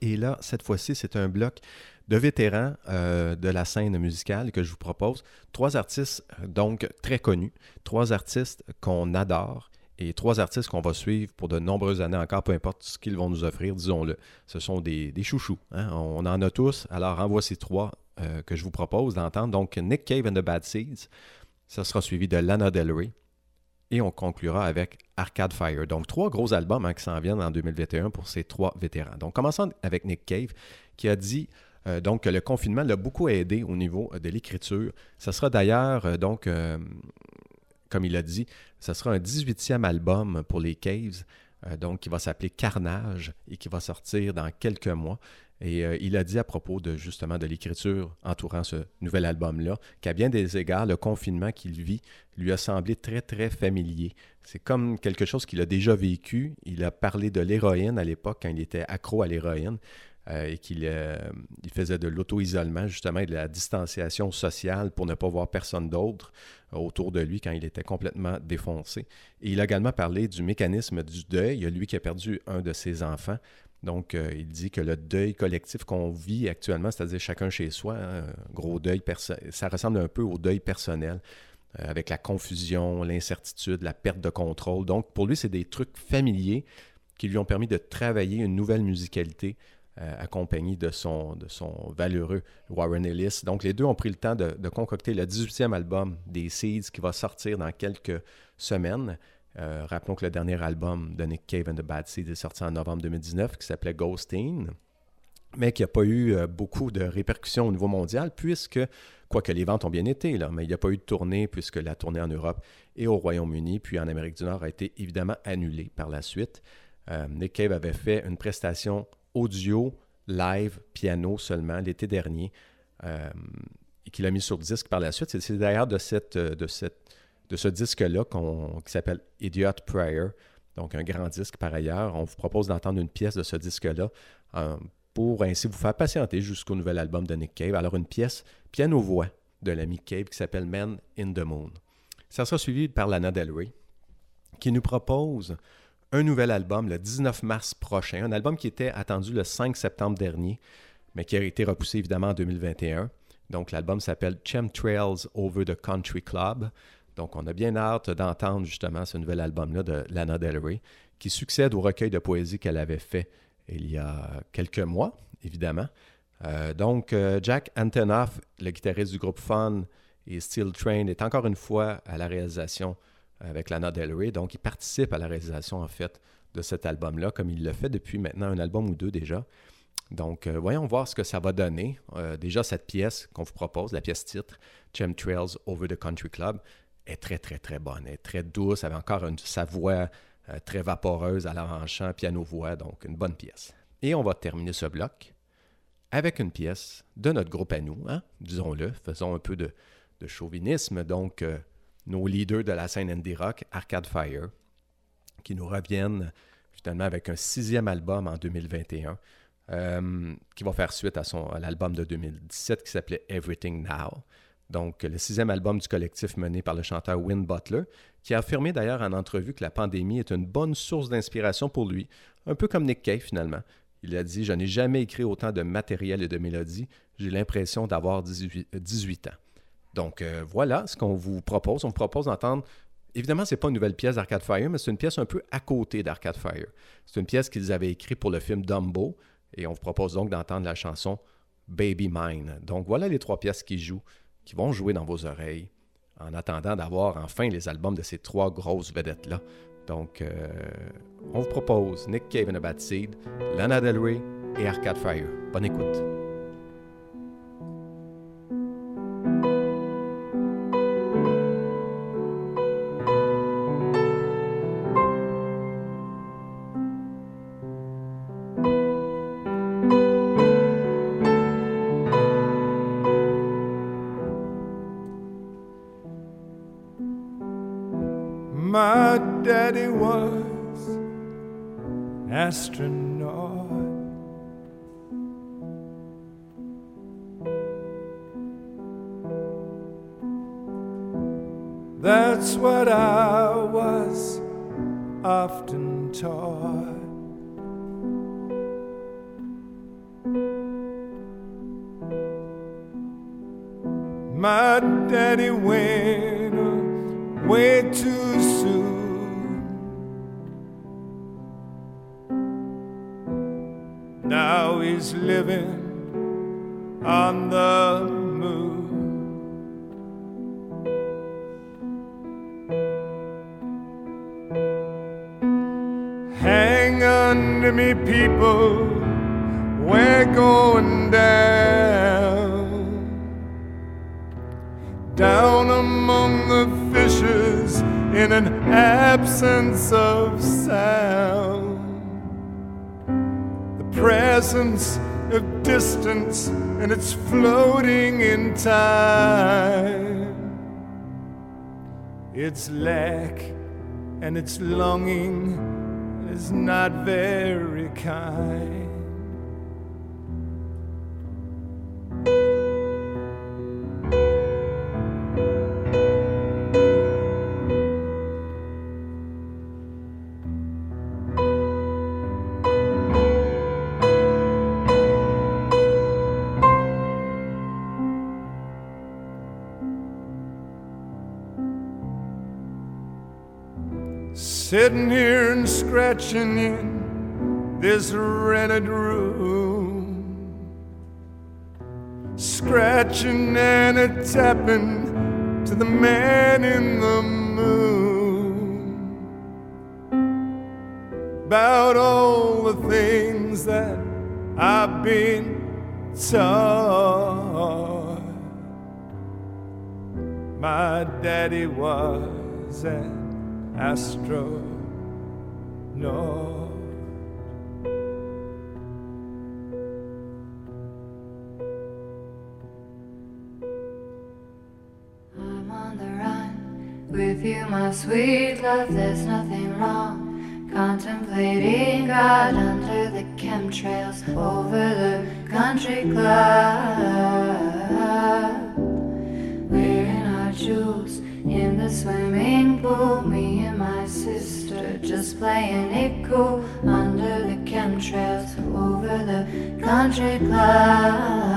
Et là, cette fois-ci, c'est un bloc de vétérans euh, de la scène musicale que je vous propose. Trois artistes, euh, donc, très connus. Trois artistes qu'on adore. Et trois artistes qu'on va suivre pour de nombreuses années encore, peu importe ce qu'ils vont nous offrir, disons-le. Ce sont des, chouchous. hein. On en a tous. Alors, en voici trois euh, que je vous propose d'entendre. Donc, Nick Cave and the Bad Seeds. Ça sera suivi de Lana Del Rey. Et on conclura avec Arcade Fire. Donc, trois gros albums hein, qui s'en viennent en 2021 pour ces trois vétérans. Donc, commençons avec Nick Cave, qui a dit euh, donc que le confinement l'a beaucoup aidé au niveau euh, de l'écriture. Ça sera d'ailleurs, euh, donc, comme il a dit, ça sera un 18e album pour les Caves, donc qui va s'appeler Carnage et qui va sortir dans quelques mois. Et euh, il a dit à propos de justement de l'écriture entourant ce nouvel album-là, qu'à bien des égards, le confinement qu'il vit lui a semblé très, très familier. C'est comme quelque chose qu'il a déjà vécu. Il a parlé de l'héroïne à l'époque, quand il était accro à l'héroïne, euh, et qu'il euh, faisait de l'auto-isolement, justement, et de la distanciation sociale pour ne pas voir personne d'autre autour de lui quand il était complètement défoncé. Et il a également parlé du mécanisme du deuil. Il y a lui qui a perdu un de ses enfants. Donc, euh, il dit que le deuil collectif qu'on vit actuellement, c'est-à-dire chacun chez soi, hein, gros deuil, ça ressemble un peu au deuil personnel, euh, avec la confusion, l'incertitude, la perte de contrôle. Donc, pour lui, c'est des trucs familiers qui lui ont permis de travailler une nouvelle musicalité euh, accompagné de son, valeureux Warren Ellis. Donc, les deux ont pris le temps de concocter le 18e album des Seeds qui va sortir dans quelques semaines. Euh, rappelons que le dernier album de Nick Cave and the Bad Seeds est sorti en novembre 2019 qui s'appelait Ghosting, mais qui n'a pas eu euh, beaucoup de répercussions au niveau mondial puisque, quoique les ventes ont bien été, mais il n'y a pas eu de tournée puisque la tournée en Europe et au Royaume-Uni puis en Amérique du Nord a été évidemment annulée par la suite. Euh, Nick Cave avait fait une prestation audio, live, piano seulement l'été dernier, et qu'il a mis sur disque par la suite. C'est- d'ailleurs de, cette, de ce disque-là qui s'appelle Idiot Prayer, donc un grand disque par ailleurs. On vous propose d'entendre une pièce de ce disque-là euh, pour ainsi vous faire patienter jusqu'au nouvel album de Nick Cave. Alors une pièce piano-voix de l'ami Cave qui s'appelle Man in the Moon. Ça sera suivi par Lana Del qui nous propose un nouvel album le 19 mars prochain, un album qui était attendu le 5 septembre dernier, mais qui a été repoussé évidemment en 2021. Donc l'album s'appelle Chemtrails Over the Country Club. Donc on a bien hâte d'entendre justement ce nouvel album-là de Lana Del Rey, qui succède au recueil de poésie qu'elle avait fait il y a quelques mois, évidemment. Euh, donc euh, Jack Antonoff, le guitariste du groupe Fun et Steel Train, est encore une fois à la réalisation avec Lana Del Rey. Donc, il participe à la réalisation, en fait, de cet album-là, comme il le fait depuis maintenant un album ou deux déjà. Donc, euh, voyons voir ce que ça va donner. Déjà, cette pièce qu'on vous propose, la pièce titre, Chemtrails Over the Country Club, est très, très, très bonne. Elle est très douce, avec encore une, sa voix euh, très vaporeuse à l'avant-champ, piano-voix, donc une bonne pièce. Et on va terminer ce bloc avec une pièce de notre groupe à nous, hein, disons-le, faisons un peu de, de chauvinisme. Donc, euh, nos leaders de la scène indie rock, Arcade Fire, qui nous reviennent finalement avec un sixième album en 2021, euh, qui va faire suite à, son, à l'album de 2017 qui s'appelait Everything Now. Donc, le sixième album du collectif mené par le chanteur Win Butler, qui a affirmé d'ailleurs en entrevue que la pandémie est une bonne source d'inspiration pour lui, un peu comme Nick Cave finalement. Il a dit Je n'ai jamais écrit autant de matériel et de mélodies. J'ai l'impression d'avoir 18, 18 ans. Donc euh, voilà ce qu'on vous propose. On vous propose d'entendre. Évidemment, ce n'est pas une nouvelle pièce d'Arcade Fire, mais c'est une pièce un peu à côté d'Arcade Fire. C'est une pièce qu'ils avaient écrite pour le film Dumbo. Et on vous propose donc d'entendre la chanson Baby Mine. Donc voilà les trois pièces qui jouent, qui vont jouer dans vos oreilles, en attendant d'avoir enfin les albums de ces trois grosses vedettes-là. Donc, euh, on vous propose Nick Cave and Bad Seed, Lana Del Rey et Arcade Fire. Bonne écoute. its lack and its longing is not very kind. sitting here and scratching in this rented room, scratching and a tapping to the man in the moon about all the things that I've been taught. My daddy was an astro sweet love, there's nothing wrong. Contemplating God under the chemtrails, over the country club. Wearing our jewels in the swimming pool, me and my sister just playing it cool under the chemtrails, over the country club.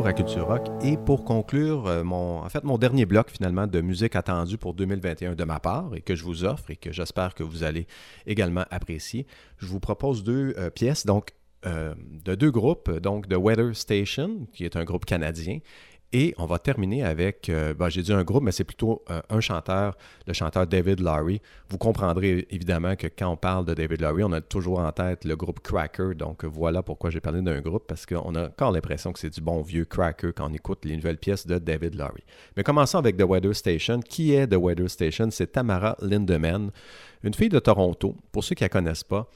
À Culture Rock. Et pour conclure, euh, mon, en fait, mon dernier bloc finalement de musique attendue pour 2021 de ma part et que je vous offre et que j'espère que vous allez également apprécier, je vous propose deux euh, pièces donc euh, de deux groupes, donc de Weather Station, qui est un groupe canadien, et on va terminer avec, euh, ben, j'ai dit un groupe, mais c'est plutôt euh, un chanteur, le chanteur David Lowry. Vous comprendrez évidemment que quand on parle de David Lowry, on a toujours en tête le groupe Cracker. Donc voilà pourquoi j'ai parlé d'un groupe, parce qu'on a encore l'impression que c'est du bon vieux Cracker quand on écoute les nouvelles pièces de David Lowry. Mais commençons avec The Weather Station. Qui est The Weather Station? C'est Tamara Lindemann, une fille de Toronto. Pour ceux qui ne la connaissent pas,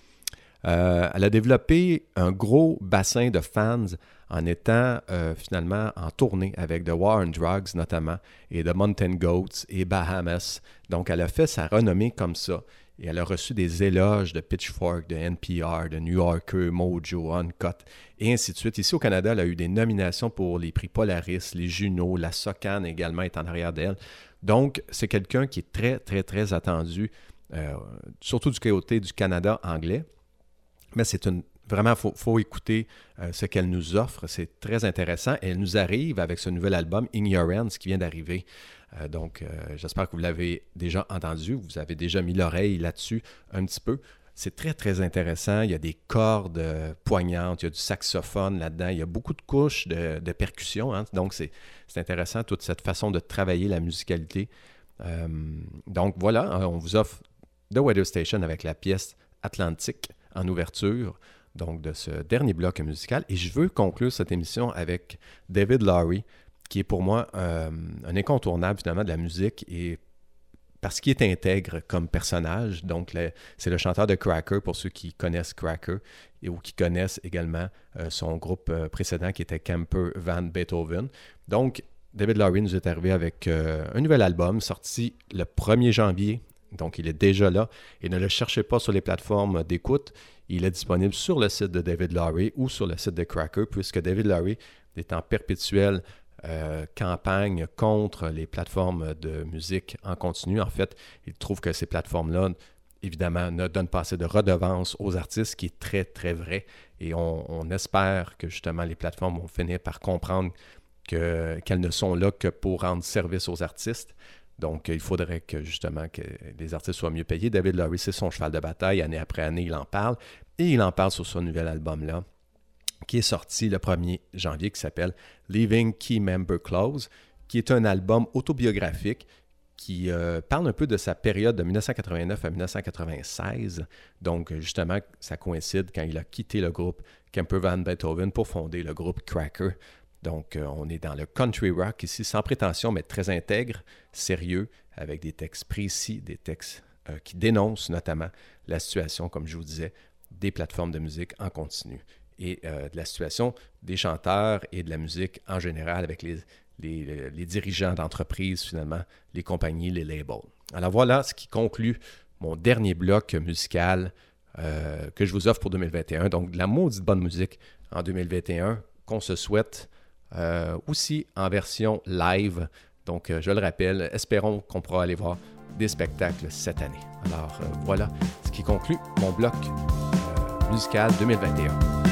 euh, elle a développé un gros bassin de fans en étant euh, finalement en tournée avec The War on Drugs notamment, et The Mountain Goats et Bahamas. Donc elle a fait sa renommée comme ça. Et elle a reçu des éloges de Pitchfork, de NPR, de New Yorker, Mojo, Uncut, et ainsi de suite. Ici au Canada, elle a eu des nominations pour les prix Polaris, les Juno, la Socan également est en arrière d'elle. Donc, c'est quelqu'un qui est très, très, très attendu, euh, surtout du côté du Canada anglais. Mais c'est une vraiment, il faut, écouter euh, ce qu'elle nous offre. C'est très intéressant. Elle nous arrive avec ce nouvel album, Ignorance, qui vient d'arriver. Euh, donc, euh, j'espère que vous l'avez déjà entendu. Vous avez déjà mis l'oreille là-dessus un petit peu. C'est très, très intéressant. Il y a des cordes poignantes, il y a du saxophone là-dedans, il y a beaucoup de couches de, de percussion. hein. Donc, c'est intéressant, toute cette façon de travailler la musicalité. Donc, voilà, on vous offre The Weather Station avec la pièce Atlantique en ouverture, donc de ce dernier bloc musical. Et je veux conclure cette émission avec David Lowry, qui est pour moi euh, un incontournable finalement de la musique et parce qu'il est intègre comme personnage. Donc, c'est le chanteur de Cracker, pour ceux qui connaissent Cracker, et, ou qui connaissent également euh, son groupe euh, précédent qui était Camper Van Beethoven. Donc, David Lowry nous est arrivé avec un nouvel album sorti le 1er janvier. Donc, il est déjà là. Et ne le cherchez pas sur les plateformes d'écoute. Il est disponible sur le site de David Lowry ou sur le site de Cracker, puisque David Lowry est en perpétuelle euh, campagne contre les plateformes de musique en continu. En fait, il trouve que ces plateformes-là, évidemment, ne donnent pas assez de redevances aux artistes, ce qui est très, très vrai. Et on, espère que justement les plateformes vont finir par comprendre que- qu'elles ne sont là que pour rendre service aux artistes. Donc, il faudrait que justement que les artistes soient mieux payés. David Lowry, c'est son cheval de bataille. Année après année, il en parle. Et il en parle sur son nouvel album-là, qui est sorti le 1er janvier, qui s'appelle Leaving Key Member Close, qui est un album autobiographique qui euh, parle un peu de sa période de 1989 à 1996. Donc, justement, ça coïncide quand il a quitté le groupe Kemper Van Beethoven pour fonder le groupe Cracker. Donc, euh, on est dans le country rock ici, sans prétention, mais très intègre, sérieux, avec des textes précis, des textes euh, qui dénoncent notamment la situation, comme je vous disais, des plateformes de musique en continu et euh, de la situation des chanteurs et de la musique en général avec les, dirigeants d'entreprises, finalement, les compagnies, les labels. Alors voilà ce qui conclut mon dernier bloc musical que je vous offre pour 2021. Donc, de la maudite bonne musique en 2021 qu'on se souhaite euh, aussi en version live. Donc, euh, je le rappelle, espérons qu'on pourra aller voir des spectacles cette année. Alors, euh, voilà ce qui conclut mon bloc musical 2021.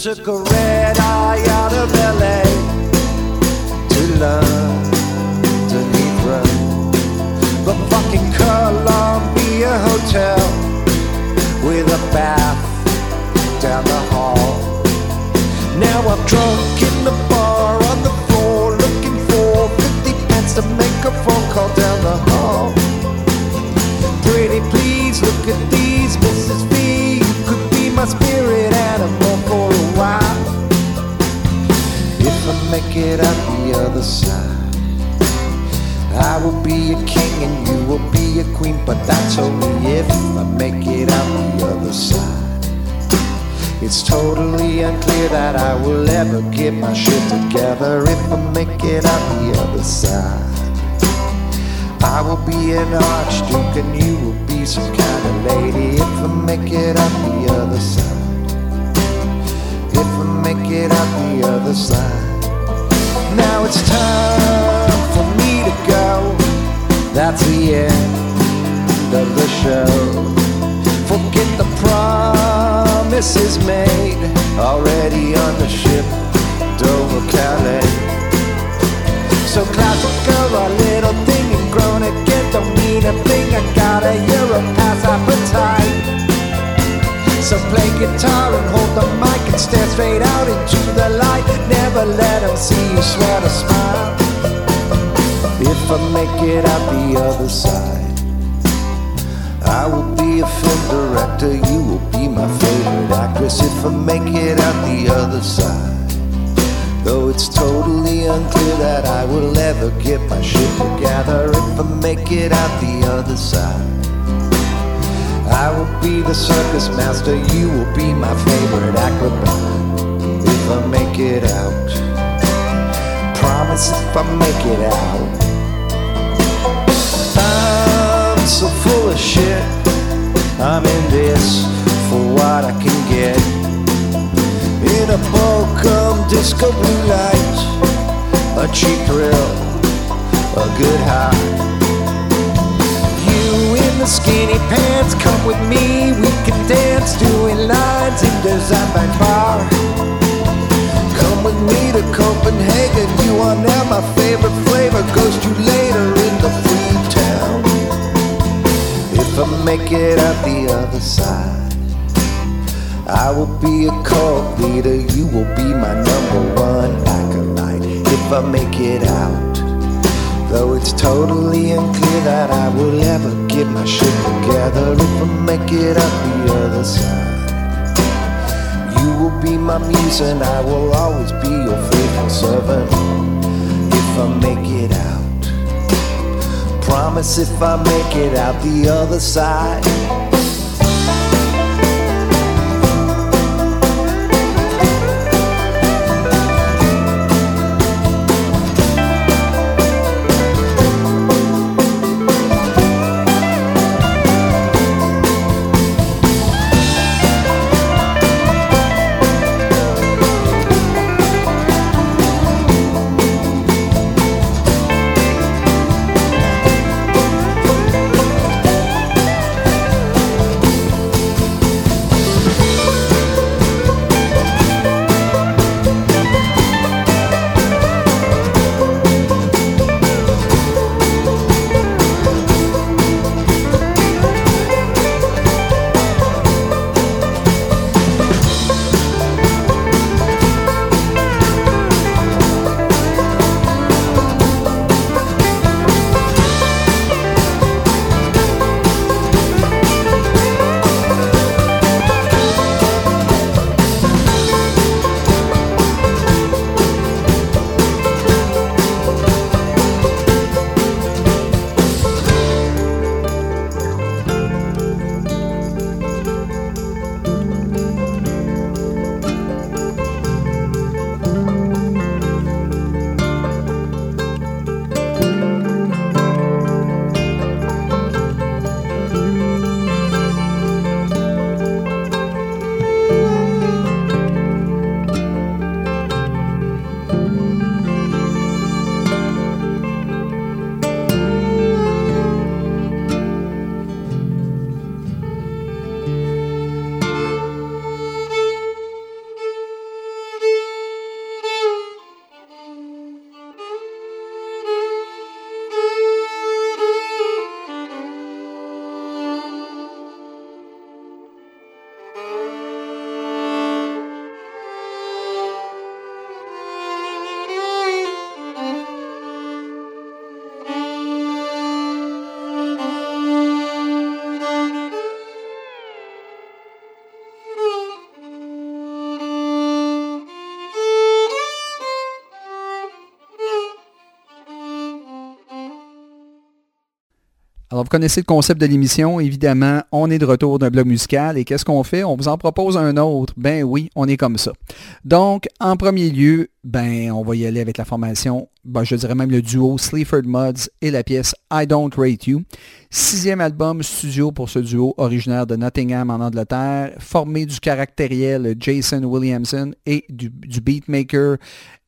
Took a red eye out of LA to London Heathrow, the fucking Columbia Hotel with a bath down the hall. Now I'm drunk will be a king and you will be a queen, but that's only if I make it out the other side. It's totally unclear that I will ever get my shit together if I make it out the other side. I will be an archduke and you will be some kind of lady if I make it out the other side. If I make it out the other side. Now it's time go. That's the end of the show. Forget the promises made already on the ship Dover Calais. So classical, a little thing and grown again don't mean a thing. I got a Euro pass appetite. So play guitar and hold the mic and stare straight out into the light. Never let 'em see you sweat a smile. If I make it out the other side, I will be a film director. You will be my favorite actress. If I make it out the other side. Though it's totally unclear that I will ever get my shit together if I make it out the other side. I will be the circus master, you will be my favorite acrobat if I make it out. Promise if I make it out. Full of shit. I'm in this for what I can get in a Bocum disco blue light, a cheap thrill, a good high. You in the skinny pants, come with me, we can dance doing lines in Design Bank Bar. Come with me to Copenhagen, you are now my favorite flavor, goes to later I make it out the other side. I will be a cult leader, you will be my number one acolyte if I make it out. Though it's totally unclear that I will ever get my shit together if I make it out the other side. You will be my muse and I will always be your faithful servant if I make it out. Promise if I make it out the other side. Alors, vous connaissez le concept de l'émission. Évidemment, on est de retour d'un blog musical. Et qu'est-ce qu'on fait? On vous en propose un autre. Ben oui, on est comme ça. Donc, en premier lieu, ben, on va y aller avec la formation, ben, je dirais même le duo Sleaford Muds et la pièce I Don't Rate You. Sixième album studio pour ce duo originaire de Nottingham en Angleterre, formé du caractériel Jason Williamson et du beatmaker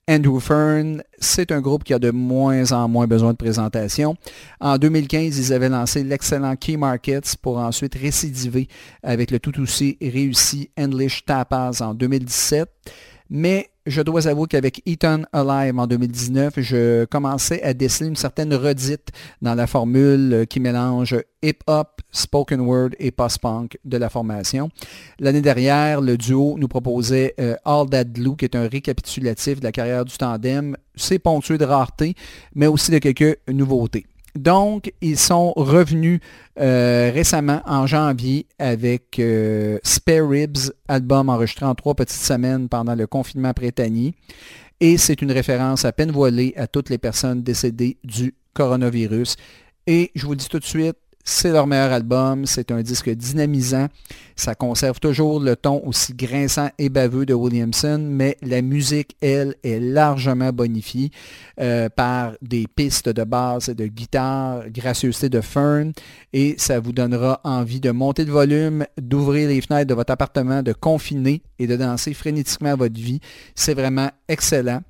Andrew Fern, c'est un groupe qui a de moins en moins besoin de présentation. En 2015, ils avaient lancé l'excellent Key Markets pour ensuite récidiver avec le tout aussi réussi English Tapas en 2017. Mais je dois avouer qu'avec Eaton Alive en 2019, je commençais à déceler une certaine redite dans la formule qui mélange hip-hop, spoken word et post-punk de la formation. L'année dernière, le duo nous proposait euh, All That Blue, qui est un récapitulatif de la carrière du tandem. C'est ponctué de rareté, mais aussi de quelques nouveautés. Donc, ils sont revenus euh, récemment en janvier avec euh, Spare Ribs, album enregistré en trois petites semaines pendant le confinement britannique. Et c'est une référence à peine voilée à toutes les personnes décédées du coronavirus. Et je vous dis tout de suite, c'est leur meilleur album, c'est un disque dynamisant, ça conserve toujours le ton aussi grinçant et baveux de Williamson, mais la musique, elle, est largement bonifiée euh, par des pistes de basse et de guitare, gracieuseté de Fern, et ça vous donnera envie de monter le volume, d'ouvrir les fenêtres de votre appartement, de confiner et de danser frénétiquement à votre vie. C'est vraiment excellent.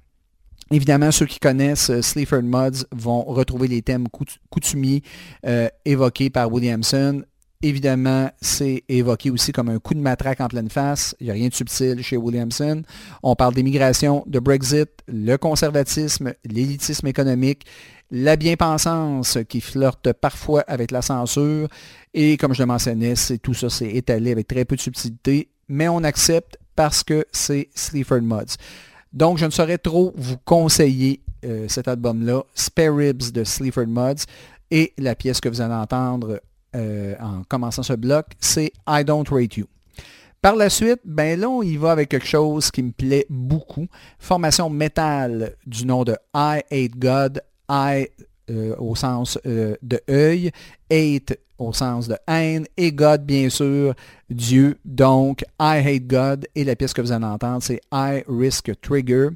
Évidemment, ceux qui connaissent euh, Sleaford Muds vont retrouver les thèmes coutu- coutumiers euh, évoqués par Williamson. Évidemment, c'est évoqué aussi comme un coup de matraque en pleine face. Il n'y a rien de subtil chez Williamson. On parle d'immigration, de Brexit, le conservatisme, l'élitisme économique, la bien-pensance qui flirte parfois avec la censure. Et comme je le mentionnais, tout ça s'est étalé avec très peu de subtilité, mais on accepte parce que c'est Sleaford Muds. Donc, je ne saurais trop vous conseiller euh, cet album-là, Spare Ribs de Sleaford Muds, et la pièce que vous allez entendre euh, en commençant ce bloc, c'est I Don't Rate You. Par la suite, ben là, on y va avec quelque chose qui me plaît beaucoup. Formation métal du nom de I Hate God, I euh, au sens de œil, hate au sens de haine, et God, bien sûr, Dieu. Donc, I Hate God, et la pièce que vous allez entendre, c'est I Risk Trigger.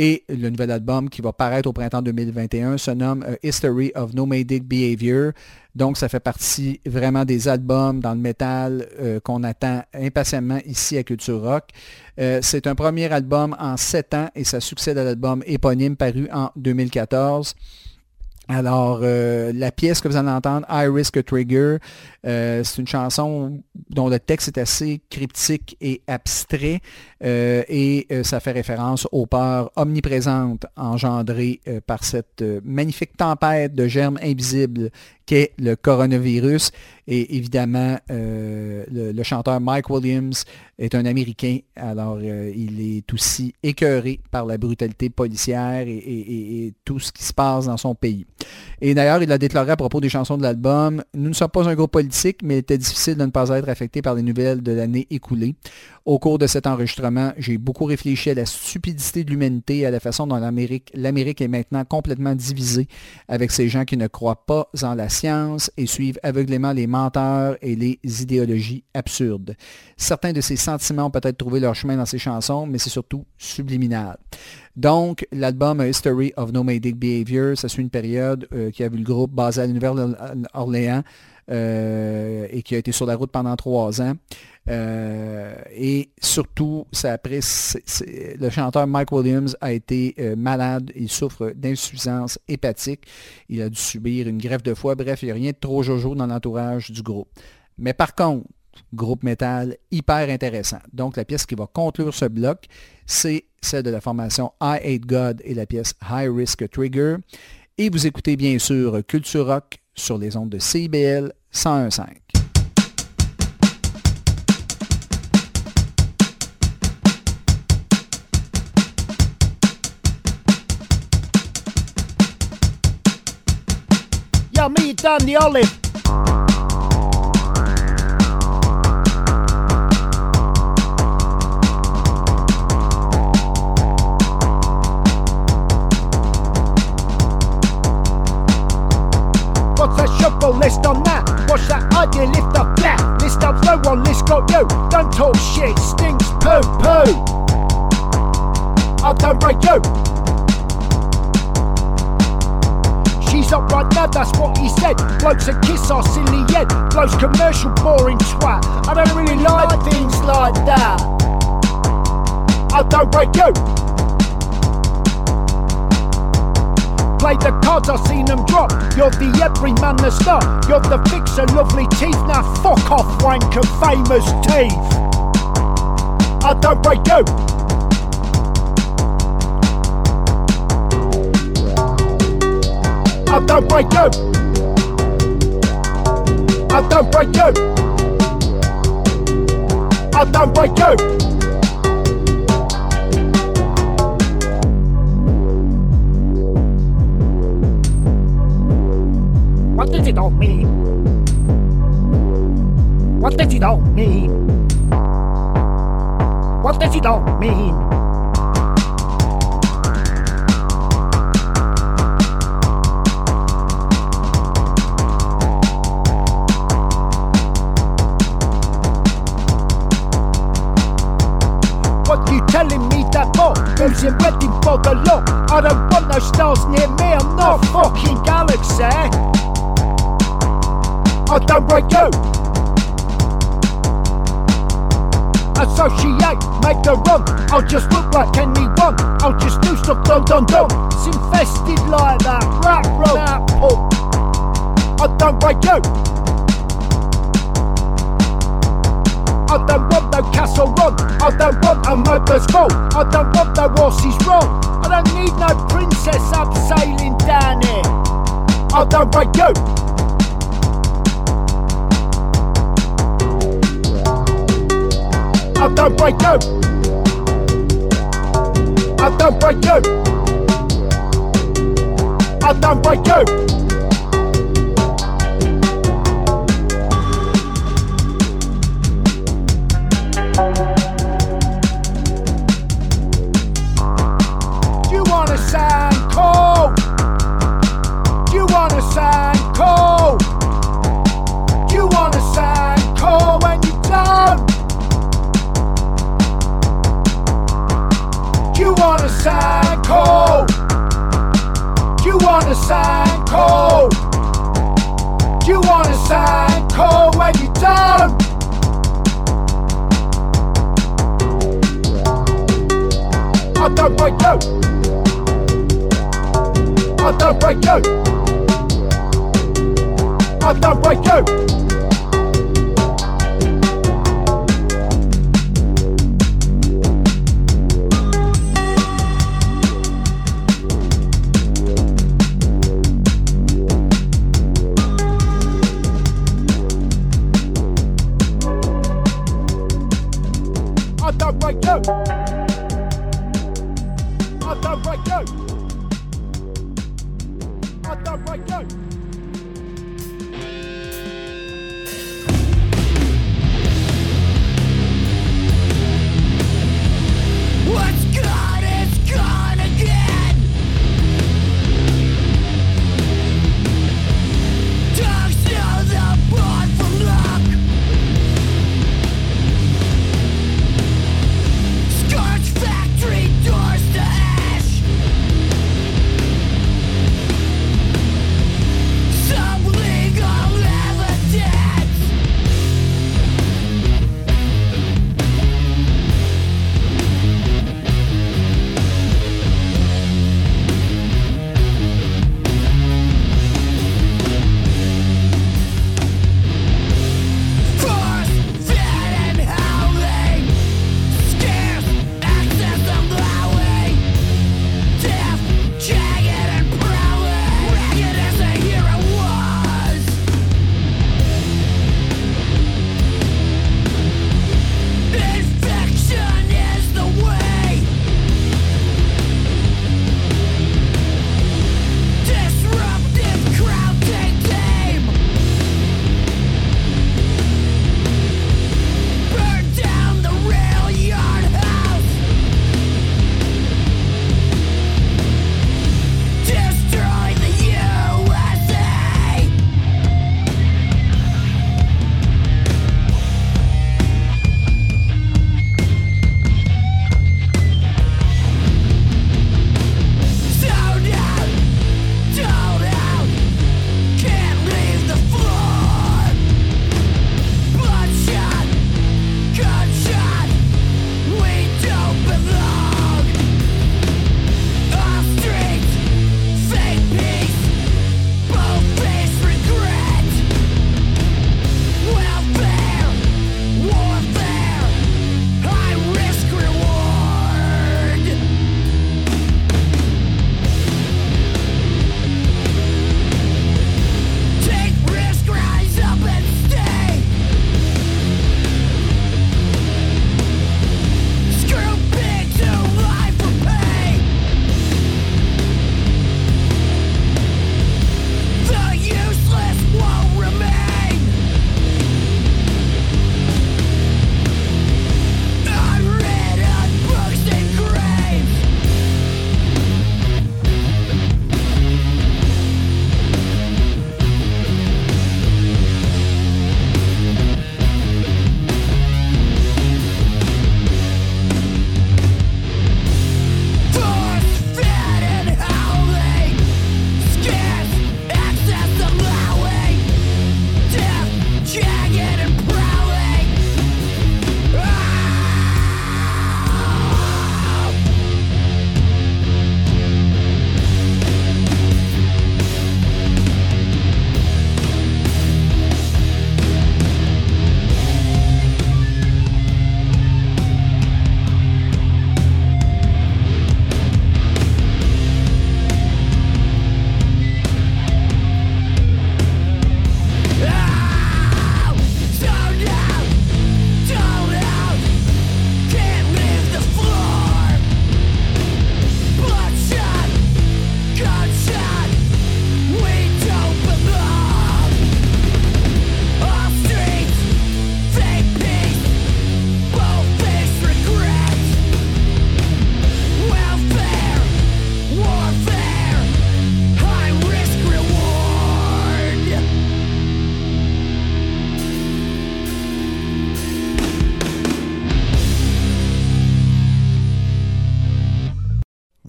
Et le nouvel album qui va paraître au printemps 2021 se nomme A History of Nomadic Behavior. Donc, ça fait partie vraiment des albums dans le métal euh, qu'on attend impatiemment ici à Culture Rock. Euh, c'est un premier album en sept ans et ça succède à l'album éponyme paru en 2014. Alors, euh, la pièce que vous allez entendre, I Risk Trigger, euh, c'est une chanson dont le texte est assez cryptique et abstrait euh, et euh, ça fait référence aux peurs omniprésentes engendrées par cette magnifique tempête de germes invisibles qu'est le coronavirus. Et évidemment, le, chanteur Mike Williams est un Américain, alors il est aussi écœuré par la brutalité policière et- et tout ce qui se passe dans son pays. Et d'ailleurs, il a déclaré à propos des chansons de l'album, Nous ne sommes pas un groupe politique, mais il était difficile de ne pas être affecté par les nouvelles de l'année écoulée. Au cours de cet enregistrement, j'ai beaucoup réfléchi à la stupidité de l'humanité et à la façon dont l'Amérique l'Amérique est maintenant complètement divisée avec ces gens qui ne croient pas en la science et suivent aveuglément les menteurs et les idéologies absurdes. Certains de ces sentiments ont peut-être trouvé leur chemin dans ces chansons, mais c'est surtout subliminal. Donc, l'album A History of Nomadic Behavior, ça suit une période euh, qui a vu le groupe basé à la Nouvelle-Orléans euh, et qui a été sur la route pendant trois ans. Euh, et surtout, ça le chanteur Mike Williams a été euh, malade. Il souffre d'insuffisance hépatique. Il a dû subir une greffe de foie. Bref, il n'y a rien de trop jojo dans l'entourage du groupe. Mais par contre, groupe métal hyper intéressant. Donc, la pièce qui va conclure ce bloc, c'est celle de la formation I Hate God et la pièce High Risk Trigger. Et vous écoutez bien sûr Culture Rock sur les ondes de CIBL 101.5. Yo, me, Tom the Olive. What's a shuffle? your list on that? Watch that lift up flat. List up no one, list got you. Don't talk shit, stinks poo poo. I don't break you. She's up right now, that's what he said. Blokes a kiss our silly head. Blokes commercial boring twat. I don't really like things like that. I don't break you. The cards, I've seen them drop. You're the everyman, the star. You're the fixer, lovely teeth. Now fuck off, wanker, famous teeth. I don't break you. I don't break you. I don't break you. I don't break you. don't mean? What does you don't mean? What does you don't mean? I don't break you. Associate, make a run. I'll just look like anyone. I'll just do stuff dun dun dun. It's infested like that. Rap roll, apple. I don't break you. I don't want no castle run. I don't want a mother's fault. I don't want no horses wrong. I don't need no princess I'm sailing down here. I don't break you. I don't break you. I don't break you. I don't break you.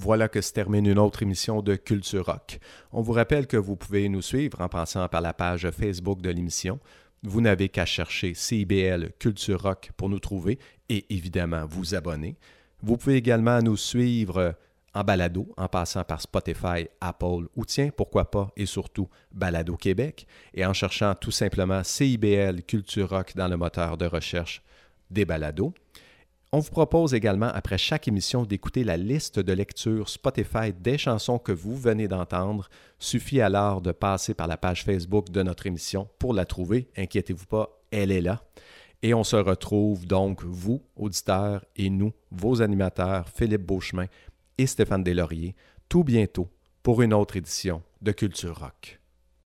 Voilà que se termine une autre émission de Culture Rock. On vous rappelle que vous pouvez nous suivre en passant par la page Facebook de l'émission. Vous n'avez qu'à chercher CIBL Culture Rock pour nous trouver et évidemment vous abonner. Vous pouvez également nous suivre en balado en passant par Spotify, Apple ou tiens, pourquoi pas, et surtout Balado Québec et en cherchant tout simplement CIBL Culture Rock dans le moteur de recherche des balados. On vous propose également, après chaque émission, d'écouter la liste de lecture Spotify des chansons que vous venez d'entendre. Suffit alors de passer par la page Facebook de notre émission pour la trouver. Inquiétez-vous pas, elle est là. Et on se retrouve donc, vous, auditeurs, et nous, vos animateurs, Philippe Beauchemin et Stéphane Deslauriers, tout bientôt pour une autre édition de Culture Rock.